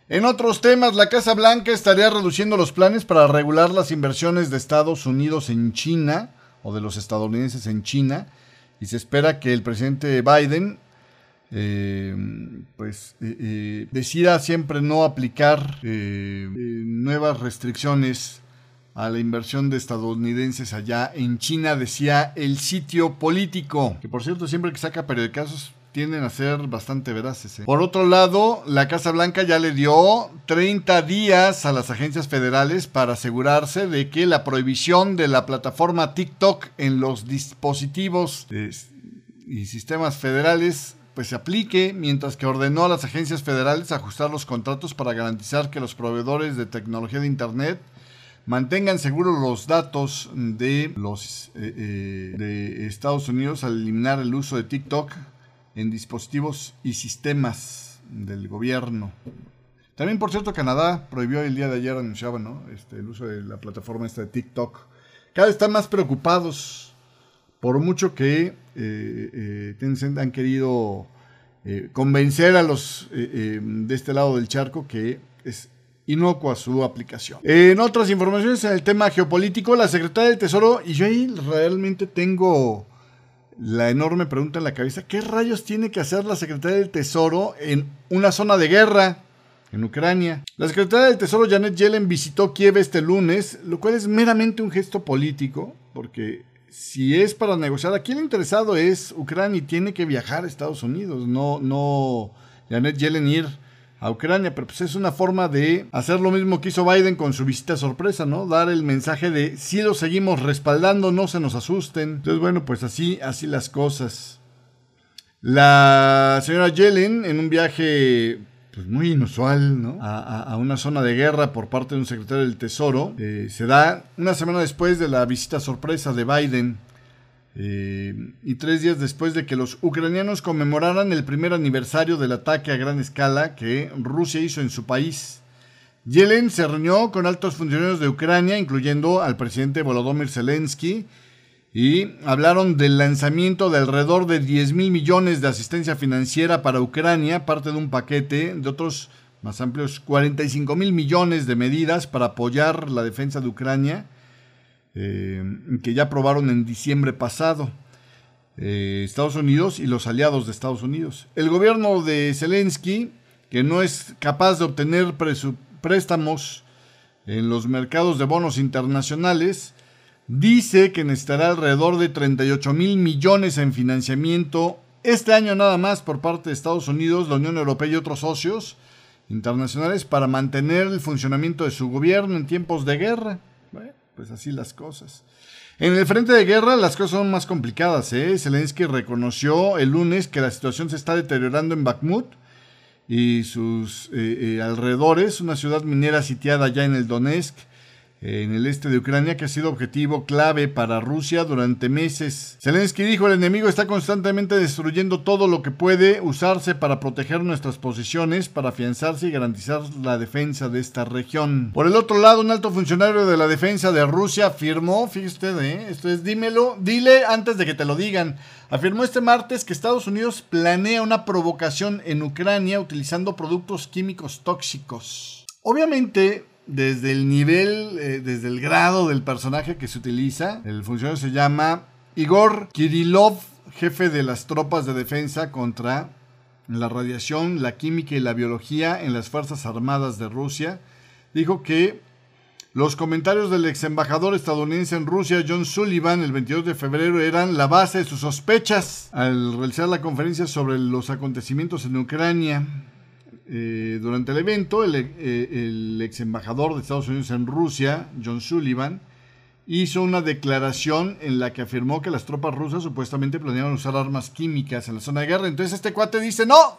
En otros temas, la Casa Blanca estaría reduciendo los planes para regular las inversiones de Estados Unidos en China o de los estadounidenses en China y se espera que el presidente Biden eh, pues eh, eh, decida siempre no aplicar nuevas restricciones a la inversión de estadounidenses allá en China, decía el sitio político, que por cierto siempre que saca periodicazos tienden a ser bastante veraces. Por otro lado, la Casa Blanca ya le dio 30 días a las agencias federales para asegurarse de que la prohibición de la plataforma TikTok en los dispositivos y sistemas federales pues se aplique, mientras que ordenó a las agencias federales ajustar los contratos para garantizar que los proveedores de tecnología de Internet mantengan seguros los datos de los eh, eh, de Estados Unidos al eliminar el uso de TikTok en dispositivos y sistemas del gobierno. También, por cierto, Canadá prohibió el día de ayer, anunciaba, ¿no? Este, el uso de la plataforma esta de TikTok. Cada vez están más preocupados por mucho que eh, eh han querido eh, convencer a los de este lado del charco que es inocua su aplicación. En otras informaciones, en el tema geopolítico, la secretaria del Tesoro, y yo ahí realmente tengo la enorme pregunta en la cabeza, ¿qué rayos tiene que hacer la Secretaría del Tesoro en una zona de guerra? En Ucrania. La secretaria del Tesoro Janet Yellen visitó Kiev este lunes, lo cual es meramente un gesto político, porque si es para negociar, aquí el interesado es Ucrania y tiene que viajar a Estados Unidos, no, no Janet Yellen ir a Ucrania, pero pues es una forma de hacer lo mismo que hizo Biden con su visita sorpresa, ¿no? Dar el mensaje de si lo seguimos respaldando, no se nos asusten. Entonces, bueno, pues así, así las cosas. La señora Yellen, en un viaje pues muy inusual, ¿no? A, una zona de guerra por parte de un secretario del Tesoro, eh, se da una semana después de la visita sorpresa de Biden eh, y tres días después de que los ucranianos conmemoraran el primer aniversario del ataque a gran escala que Rusia hizo en su país. Yellen se reunió con altos funcionarios de Ucrania, incluyendo al presidente Volodymyr Zelensky, y hablaron del lanzamiento de alrededor de 10 mil millones de asistencia financiera para Ucrania, parte de un paquete de otros más amplios, 45 mil millones de medidas para apoyar la defensa de Ucrania, eh, que ya aprobaron en diciembre pasado. Eh, Estados Unidos y los aliados de Estados Unidos. El gobierno de Zelensky, que no es capaz de obtener préstamos en los mercados de bonos internacionales, dice que necesitará alrededor de 38 mil millones en financiamiento este año nada más por parte de Estados Unidos, la Unión Europea y otros socios internacionales para mantener el funcionamiento de su gobierno en tiempos de guerra. Pues así las cosas. En el frente de guerra las cosas son más complicadas. ¿eh? Zelensky reconoció el lunes que la situación se está deteriorando en Bakhmut y sus eh, eh, alrededores, una ciudad minera sitiada ya en el Donetsk en el este de Ucrania que ha sido objetivo clave para Rusia durante meses. Zelensky dijo el enemigo está constantemente destruyendo todo lo que puede usarse para proteger nuestras posiciones, para afianzarse y garantizar la defensa de esta región. Por el otro lado, un alto funcionario de la defensa de Rusia afirmó, fíjese usted, ¿eh? esto es dímelo, dile antes de que te lo digan, afirmó este martes que Estados Unidos planea una provocación en Ucrania utilizando productos químicos tóxicos. Obviamente, desde el nivel, eh, desde el grado del personaje que se utiliza. El funcionario se llama Igor Kirillov, jefe de las tropas de defensa contra la radiación, la química y la biología en las Fuerzas Armadas de Rusia. Dijo que los comentarios del ex embajador estadounidense en Rusia, John Sullivan, el 22 de febrero eran la base de sus sospechas al realizar la conferencia sobre los acontecimientos en Ucrania. Eh, durante el evento, eh, el, ex embajador de Estados Unidos en Rusia, John Sullivan, hizo una declaración en la que afirmó que las tropas rusas supuestamente planeaban usar armas químicas en la zona de guerra. Entonces este cuate dice, no,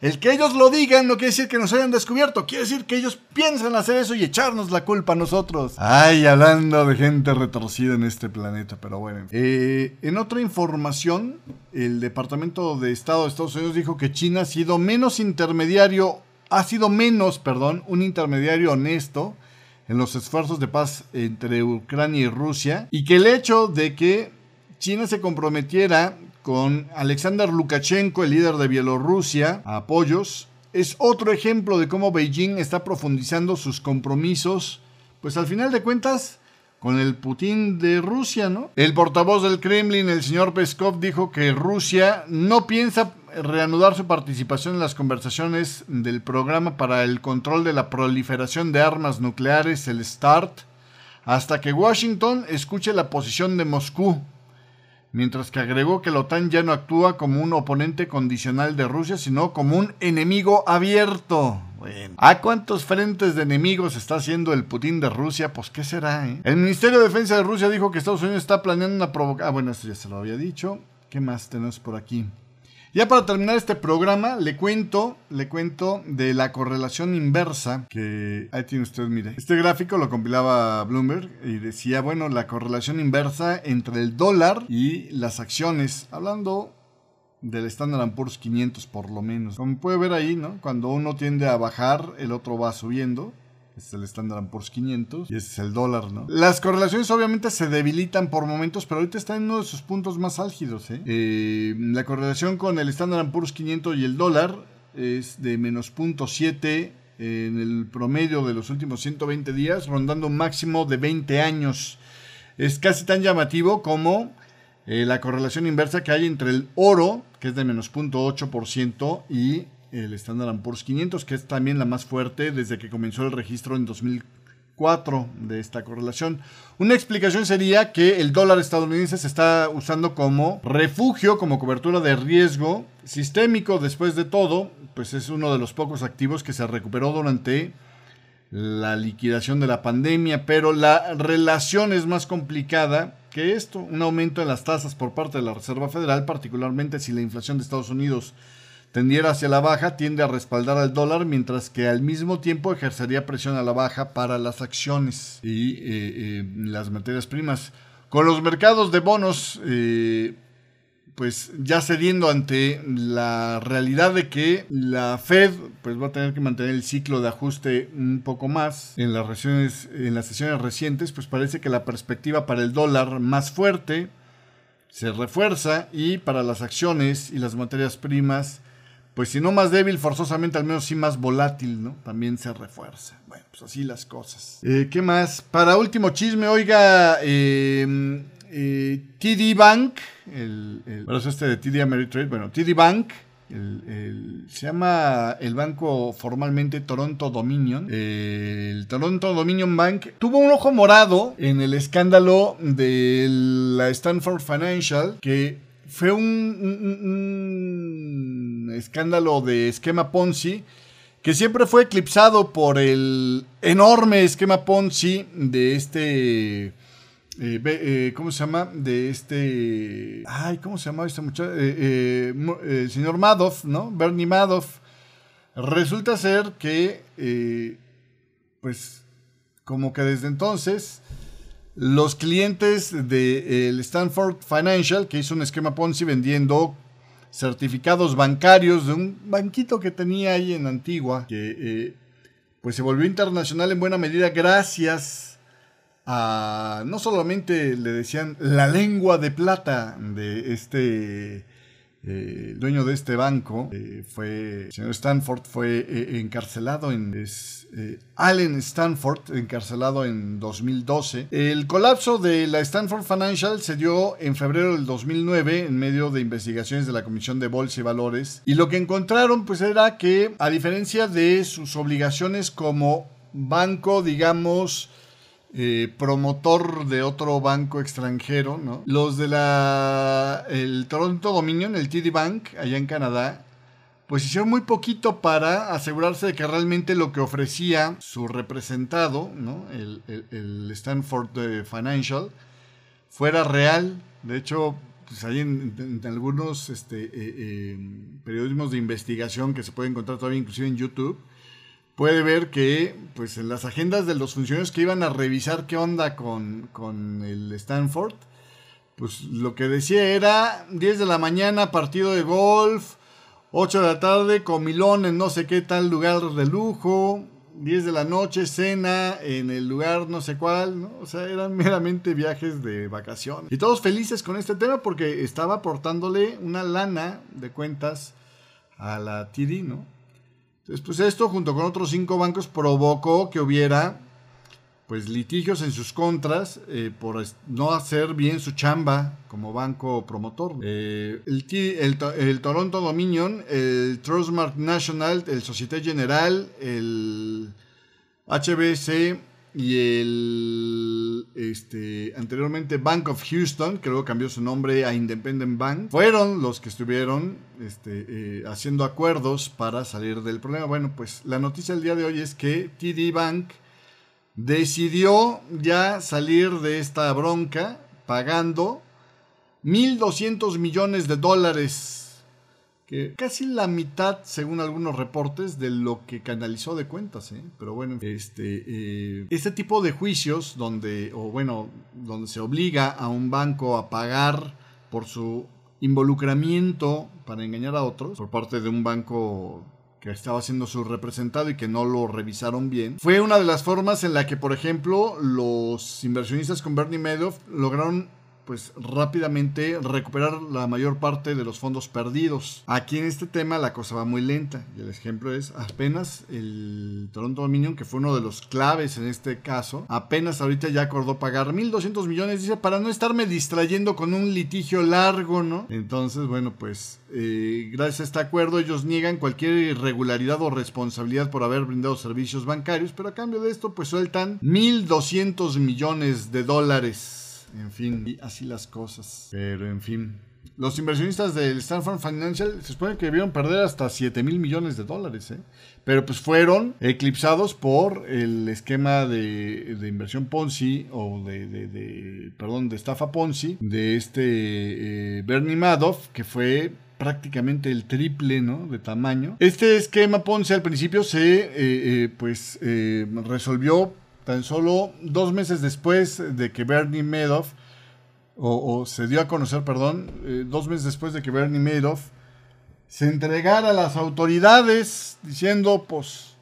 el que ellos lo digan no quiere decir que nos hayan descubierto, quiere decir que ellos piensan hacer eso y echarnos la culpa a nosotros. Ay, hablando de gente retorcida en este planeta, pero bueno. Eh, en otra información, el Departamento de Estado de Estados Unidos dijo que China ha sido menos intermediario, ha sido menos, perdón, un intermediario honesto en los esfuerzos de paz entre Ucrania y Rusia y que el hecho de que China se comprometiera con Alexander Lukashenko, el líder de Bielorrusia, apoyos, es otro ejemplo de cómo Beijing está profundizando sus compromisos, pues al final de cuentas, con el Putin de Rusia, ¿no? El portavoz del Kremlin, el señor Peskov, dijo que Rusia no piensa reanudar su participación en las conversaciones del programa para el control de la proliferación de armas nucleares, el START, hasta que Washington escuche la posición de Moscú mientras que agregó que la OTAN ya no actúa como un oponente condicional de Rusia, sino como un enemigo abierto. ¿A cuántos frentes de enemigos está haciendo el Putin de Rusia? Pues qué será, eh? El Ministerio de Defensa de Rusia dijo que Estados Unidos está planeando una provocación. Ah, bueno, esto ya se lo había dicho. ¿Qué más tenemos por aquí? Ya para terminar este programa, le cuento, le cuento de la correlación inversa que ahí tiene usted, mire. Este gráfico lo compilaba Bloomberg y decía, bueno, la correlación inversa entre el dólar y las acciones, hablando del Standard Poor's 500 por lo menos. Como puede ver ahí, ¿no? Cuando uno tiende a bajar, el otro va subiendo. Este es el Standard Poor's 500 y este es el dólar, ¿no? Las correlaciones obviamente se debilitan por momentos, pero ahorita está en uno de sus puntos más álgidos, ¿eh? eh la correlación con el Standard Poor's 500 y el dólar es de menos 0.7 en el promedio de los últimos 120 días, rondando un máximo de 20 años. Es casi tan llamativo como eh, la correlación inversa que hay entre el oro, que es de menos 0.8%, y el Standard Poor's 500, que es también la más fuerte desde que comenzó el registro en 2004 de esta correlación. Una explicación sería que el dólar estadounidense se está usando como refugio, como cobertura de riesgo sistémico. Después de todo, pues es uno de los pocos activos que se recuperó durante la liquidación de la pandemia, pero la relación es más complicada que esto, un aumento en las tasas por parte de la Reserva Federal, particularmente si la inflación de Estados Unidos tendiera hacia la baja, tiende a respaldar al dólar, mientras que al mismo tiempo ejercería presión a la baja para las acciones y eh, eh, las materias primas. Con los mercados de bonos, eh, pues ya cediendo ante la realidad de que la Fed pues va a tener que mantener el ciclo de ajuste un poco más en las, sesiones, en las sesiones recientes, pues parece que la perspectiva para el dólar más fuerte se refuerza y para las acciones y las materias primas pues si no más débil, forzosamente al menos sí más volátil, ¿no? También se refuerza. Bueno, pues así las cosas. Eh, ¿Qué más? Para último chisme, oiga, eh, eh, TD Bank, el, el este de TD Ameritrade, bueno, TD Bank, se llama el banco formalmente Toronto Dominion. el Toronto Dominion Bank tuvo un ojo morado en el escándalo de la Stanford Financial que fue un, escándalo de esquema Ponzi que siempre fue eclipsado por el enorme esquema Ponzi de este... Eh, eh, ¿Cómo se llama? De este... Ay, ¿cómo se llama este muchacho? Eh, el señor Madoff, ¿no? Bernie Madoff. Resulta ser que, pues, como que desde entonces los clientes del Stanford Financial, que hizo un esquema Ponzi vendiendo certificados bancarios de un banquito que tenía ahí en Antigua, que eh, pues se volvió internacional en buena medida gracias a, no solamente le decían la lengua de plata de este eh, el dueño de este banco eh, fue, el señor Stanford, fue eh, encarcelado en, es, Allen Stanford, encarcelado en 2012. El colapso de la Stanford Financial se dio en febrero del 2009 en medio de investigaciones de la Comisión de Bolsa y Valores. Y lo que encontraron pues era que, a diferencia de sus obligaciones como banco, digamos, eh, promotor de otro banco extranjero, ¿no? Los de la el Toronto Dominion, el TD Bank, allá en Canadá, pues hicieron muy poquito para asegurarse de que realmente lo que ofrecía su representado, ¿no? el, Stanford eh, Financial, fuera real. De hecho, pues hay en, algunos este, eh, periodismos de investigación que se puede encontrar todavía inclusive en YouTube, puede ver que pues en las agendas de los funcionarios que iban a revisar qué onda con, con el Stanford, pues lo que decía era 10 de la mañana partido de golf, 8 de la tarde comilón en no sé qué tal lugar de lujo, 10 de la noche cena en el lugar no sé cuál, ¿no? O sea, eran meramente viajes de vacaciones. Y todos felices con este tema porque estaba aportándole una lana de cuentas a la TD, ¿no? Entonces, pues esto junto con otros cinco bancos provocó que hubiera pues litigios en sus contras eh, por no hacer bien su chamba como banco promotor. Eh, el, Toronto Dominion, el Trustmark National, el Societe General, el HBC y el este, anteriormente Bank of Houston, que luego cambió su nombre a Independent Bank, fueron los que estuvieron este, eh, haciendo acuerdos para salir del problema. Bueno, pues la noticia del día de hoy es que TD Bank decidió ya salir de esta bronca pagando 1.200 millones de dólares que casi la mitad, según algunos reportes, de lo que canalizó de cuentas, ¿eh? Pero bueno, este, eh, este tipo de juicios donde, o bueno, donde se obliga a un banco a pagar por su involucramiento para engañar a otros, por parte de un banco que estaba siendo su representado y que no lo revisaron bien, fue una de las formas en la que, por ejemplo, los inversionistas con Bernie Madoff lograron pues rápidamente recuperar la mayor parte de los fondos perdidos. Aquí en este tema la cosa va muy lenta y el ejemplo es apenas el Toronto Dominion, que fue uno de los claves en este caso, apenas ahorita ya acordó pagar 1.200 millones, dice, para no estarme distrayendo con un litigio largo, ¿no? Entonces, bueno, pues eh, gracias a este acuerdo ellos niegan cualquier irregularidad o responsabilidad por haber brindado servicios bancarios, pero a cambio de esto pues sueltan 1.200 millones de dólares en fin, así las cosas. Pero en fin. Los inversionistas del Stanford Financial se supone que debieron perder hasta 7 mil millones de dólares, ¿eh? pero pues fueron eclipsados por el esquema de, inversión Ponzi o de, perdón, de estafa Ponzi de este eh, Bernie Madoff, que fue prácticamente el triple ¿no? de tamaño. Este esquema Ponzi al principio se eh, pues resolvió tan solo dos meses después de que Bernie Madoff, o, se dio a conocer, perdón, eh, dos meses después de que Bernie Madoff se entregara a las autoridades diciendo, pues,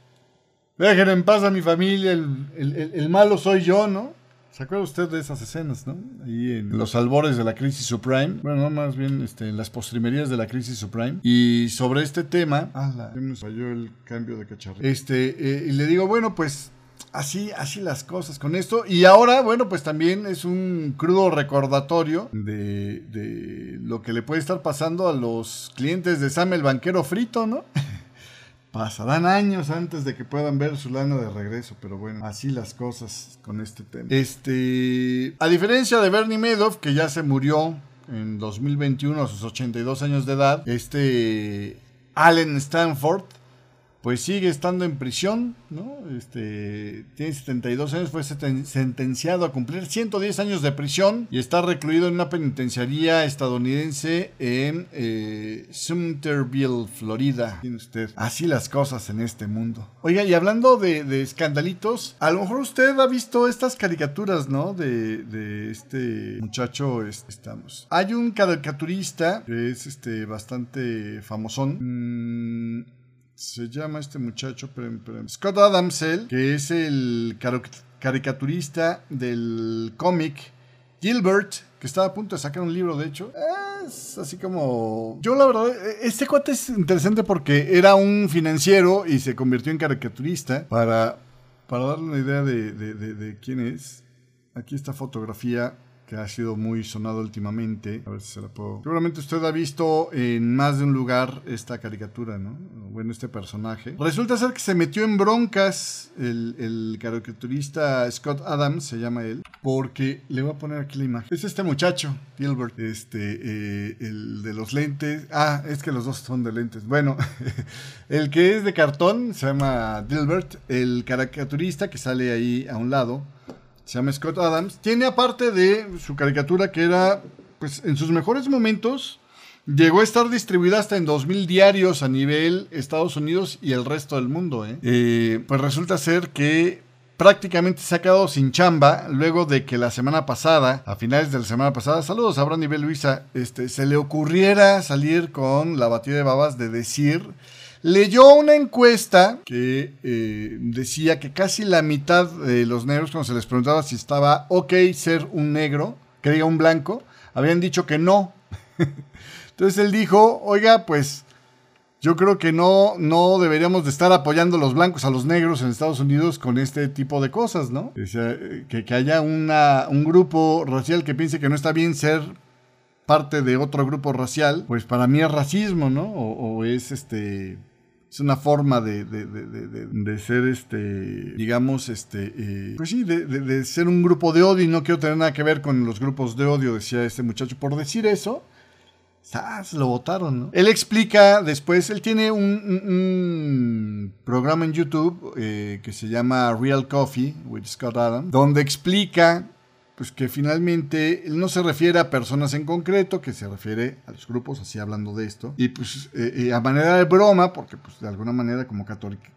dejen en paz a mi familia, el, malo soy yo, ¿no? ¿Se acuerda usted de esas escenas, no? Ahí en los albores de la crisis subprime. Bueno, no, más bien este, en las postrimerías de la crisis subprime. Y sobre este tema. ¡Hala! Me falló el cambio de cacharro. Este, eh, y le digo, bueno, pues así, así las cosas con esto. Y ahora, bueno, pues también es un crudo recordatorio de, lo que le puede estar pasando a los clientes de Sam el banquero frito, ¿no? Pasarán años antes de que puedan ver su lana de regreso, pero bueno, así las cosas con este tema. Este, a diferencia de Bernie Madoff, que ya se murió en 2021 a sus 82 años de edad, este Allen Stanford pues sigue estando en prisión, ¿no? Este, tiene 72 años, fue sentenciado a cumplir 110 años de prisión y está recluido en una penitenciaría estadounidense en eh, Sumterville, Florida. Tiene usted. Así las cosas en este mundo. Oiga, y hablando de, escandalitos, a lo mejor usted ha visto estas caricaturas, ¿no? De, este muchacho, estamos. Hay un caricaturista que es este bastante famosón. Mm, se llama este muchacho, Scott Adamsel, que es el caricaturista del cómic Gilbert, que estaba a punto de sacar un libro, de hecho. Es así como... Yo la verdad, este cuate es interesante porque era un financiero y se convirtió en caricaturista para, para darle una idea de, de quién es. Aquí esta fotografía que ha sido muy sonado últimamente. A ver si se la puedo. Seguramente usted ha visto en más de un lugar esta caricatura, ¿no? Bueno, este personaje. Resulta ser que se metió en broncas el, caricaturista Scott Adams, se llama él, porque le voy a poner aquí la imagen. Es este muchacho, Gilbert, este, eh, el de los lentes. Ah, es que los dos son de lentes. Bueno, el que es de cartón se llama Gilbert, el caricaturista que sale ahí a un lado se llama Scott Adams, tiene aparte de su caricatura que era, pues en sus mejores momentos, llegó a estar distribuida hasta en 2.000 diarios a nivel Estados Unidos y el resto del mundo. ¿eh? Eh, pues resulta ser que prácticamente se ha quedado sin chamba luego de que la semana pasada, a finales de la semana pasada, saludos a Brandy Luisa, este, se le ocurriera salir con la batida de babas de decir leyó una encuesta que eh, decía que casi la mitad de los negros, cuando se les preguntaba si estaba ok ser un negro, que un blanco, habían dicho que no. Entonces él dijo, oiga, pues yo creo que no, no deberíamos de estar apoyando a los blancos, a los negros en Estados Unidos con este tipo de cosas, ¿no? que, que, haya una, un grupo racial que piense que no está bien ser parte de otro grupo racial, pues para mí es racismo, ¿no? o es este es una forma de, de, ser, este, digamos, este, eh, pues sí, de, ser un grupo de odio y no quiero tener nada que ver con los grupos de odio, decía este muchacho. Por decir eso, se lo votaron, ¿no? Él explica después, él tiene un, programa en YouTube eh, que se llama Real Coffee with Scott Adams, donde explica pues que finalmente él no se refiere a personas en concreto, que se refiere a los grupos, así hablando de esto. Y pues eh, eh, a manera de broma, porque pues de alguna manera como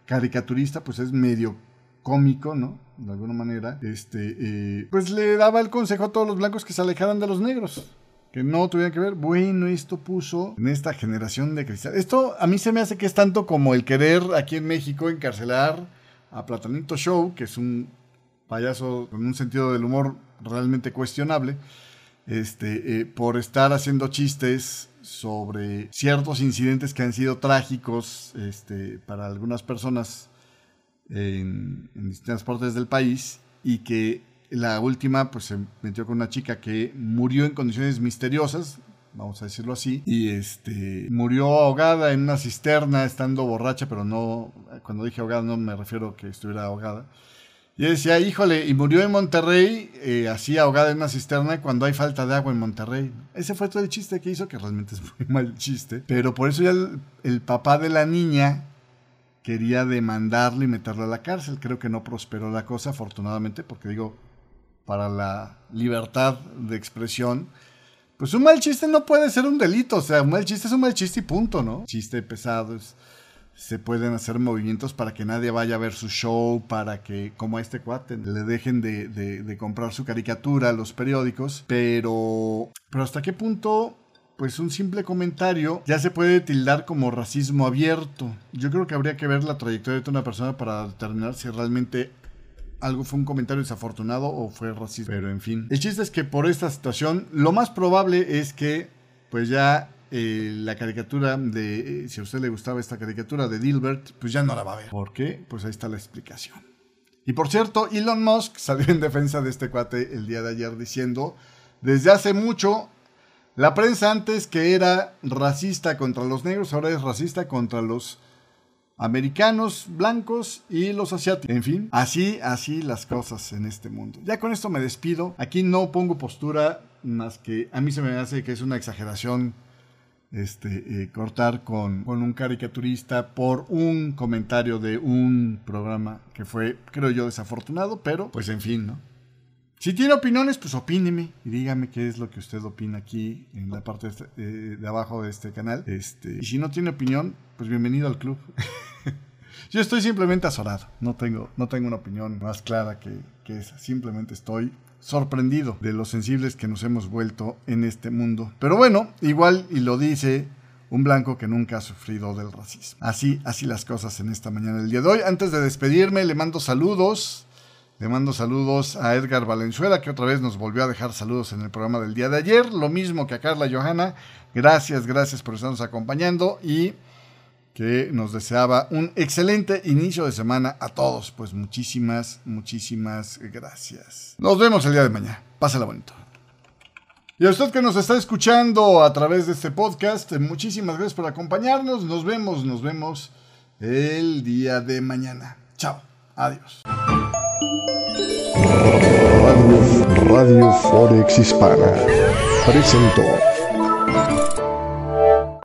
caricaturista, pues es medio cómico, ¿no? De alguna manera, este, eh, pues le daba el consejo a todos los blancos que se alejaran de los negros. Que no tuvieran que ver. Bueno, esto puso en esta generación de cristianos. Esto a mí se me hace que es tanto como el querer aquí en México encarcelar a Platanito Show, que es un payaso con un sentido del humor realmente cuestionable, este, eh, por estar haciendo chistes sobre ciertos incidentes que han sido trágicos este, para algunas personas en, distintas partes del país y que la última pues se metió con una chica que murió en condiciones misteriosas, vamos a decirlo así, y este murió ahogada en una cisterna estando borracha, pero no, cuando dije ahogada no me refiero a que estuviera ahogada. Y decía, híjole, y murió en Monterrey, eh, así ahogada en una cisterna cuando hay falta de agua en Monterrey. Ese fue todo el chiste que hizo, que realmente es muy mal chiste. Pero por eso ya el, papá de la niña quería demandarle y meterlo a la cárcel. Creo que no prosperó la cosa, afortunadamente, porque digo, para la libertad de expresión, pues un mal chiste no puede ser un delito. O sea, un mal chiste es un mal chiste y punto, ¿no? Chiste pesado es se pueden hacer movimientos para que nadie vaya a ver su show, para que, como a este cuate, le dejen de, comprar su caricatura a los periódicos, pero, pero hasta qué punto pues un simple comentario ya se puede tildar como racismo abierto. Yo creo que habría que ver la trayectoria de una persona para determinar si realmente algo fue un comentario desafortunado o fue racista. Pero en fin. El chiste es que por esta situación, lo más probable es que, pues ya eh, la caricatura de, eh, si a usted le gustaba esta caricatura de Dilbert, pues ya no la va a ver. ¿Por qué? Pues ahí está la explicación. Y por cierto, Elon Musk salió en defensa de este cuate el día de ayer diciendo, desde hace mucho, la prensa antes que era racista contra los negros, ahora es racista contra los americanos, blancos y los asiáticos. En fin, así, así las cosas en este mundo. Ya con esto me despido. Aquí no pongo postura más que a mí se me hace que es una exageración este, eh, cortar con, un caricaturista por un comentario de un programa que fue, creo yo, desafortunado, pero pues en fin, ¿no? Si tiene opiniones, pues opíneme y dígame qué es lo que usted opina aquí en la parte de, este, eh, abajo de este canal. Este, y si no tiene opinión, pues bienvenido al club. Yo estoy simplemente azorado, no tengo, no tengo una opinión más clara que, que esa. Simplemente estoy sorprendido de lo sensibles que nos hemos vuelto en este mundo. Pero bueno, igual y lo dice un blanco que nunca ha sufrido del racismo. Así, así las cosas en esta mañana del día de hoy. Antes de despedirme, le mando saludos le mando saludos a Edgar Valenzuela, que otra vez nos volvió a dejar saludos en el programa del día de ayer. Lo mismo que a Carla Johanna. Gracias, gracias por estarnos acompañando y que nos deseaba un excelente inicio de semana a todos. Pues muchísimas, muchísimas gracias. Nos vemos el día de mañana. Pásala bonito. Y a usted que nos está escuchando a través de este podcast, muchísimas gracias por acompañarnos. Nos vemos, nos vemos el día de mañana. Chao. Adiós. Radio, Radio Forex Hispana presentó.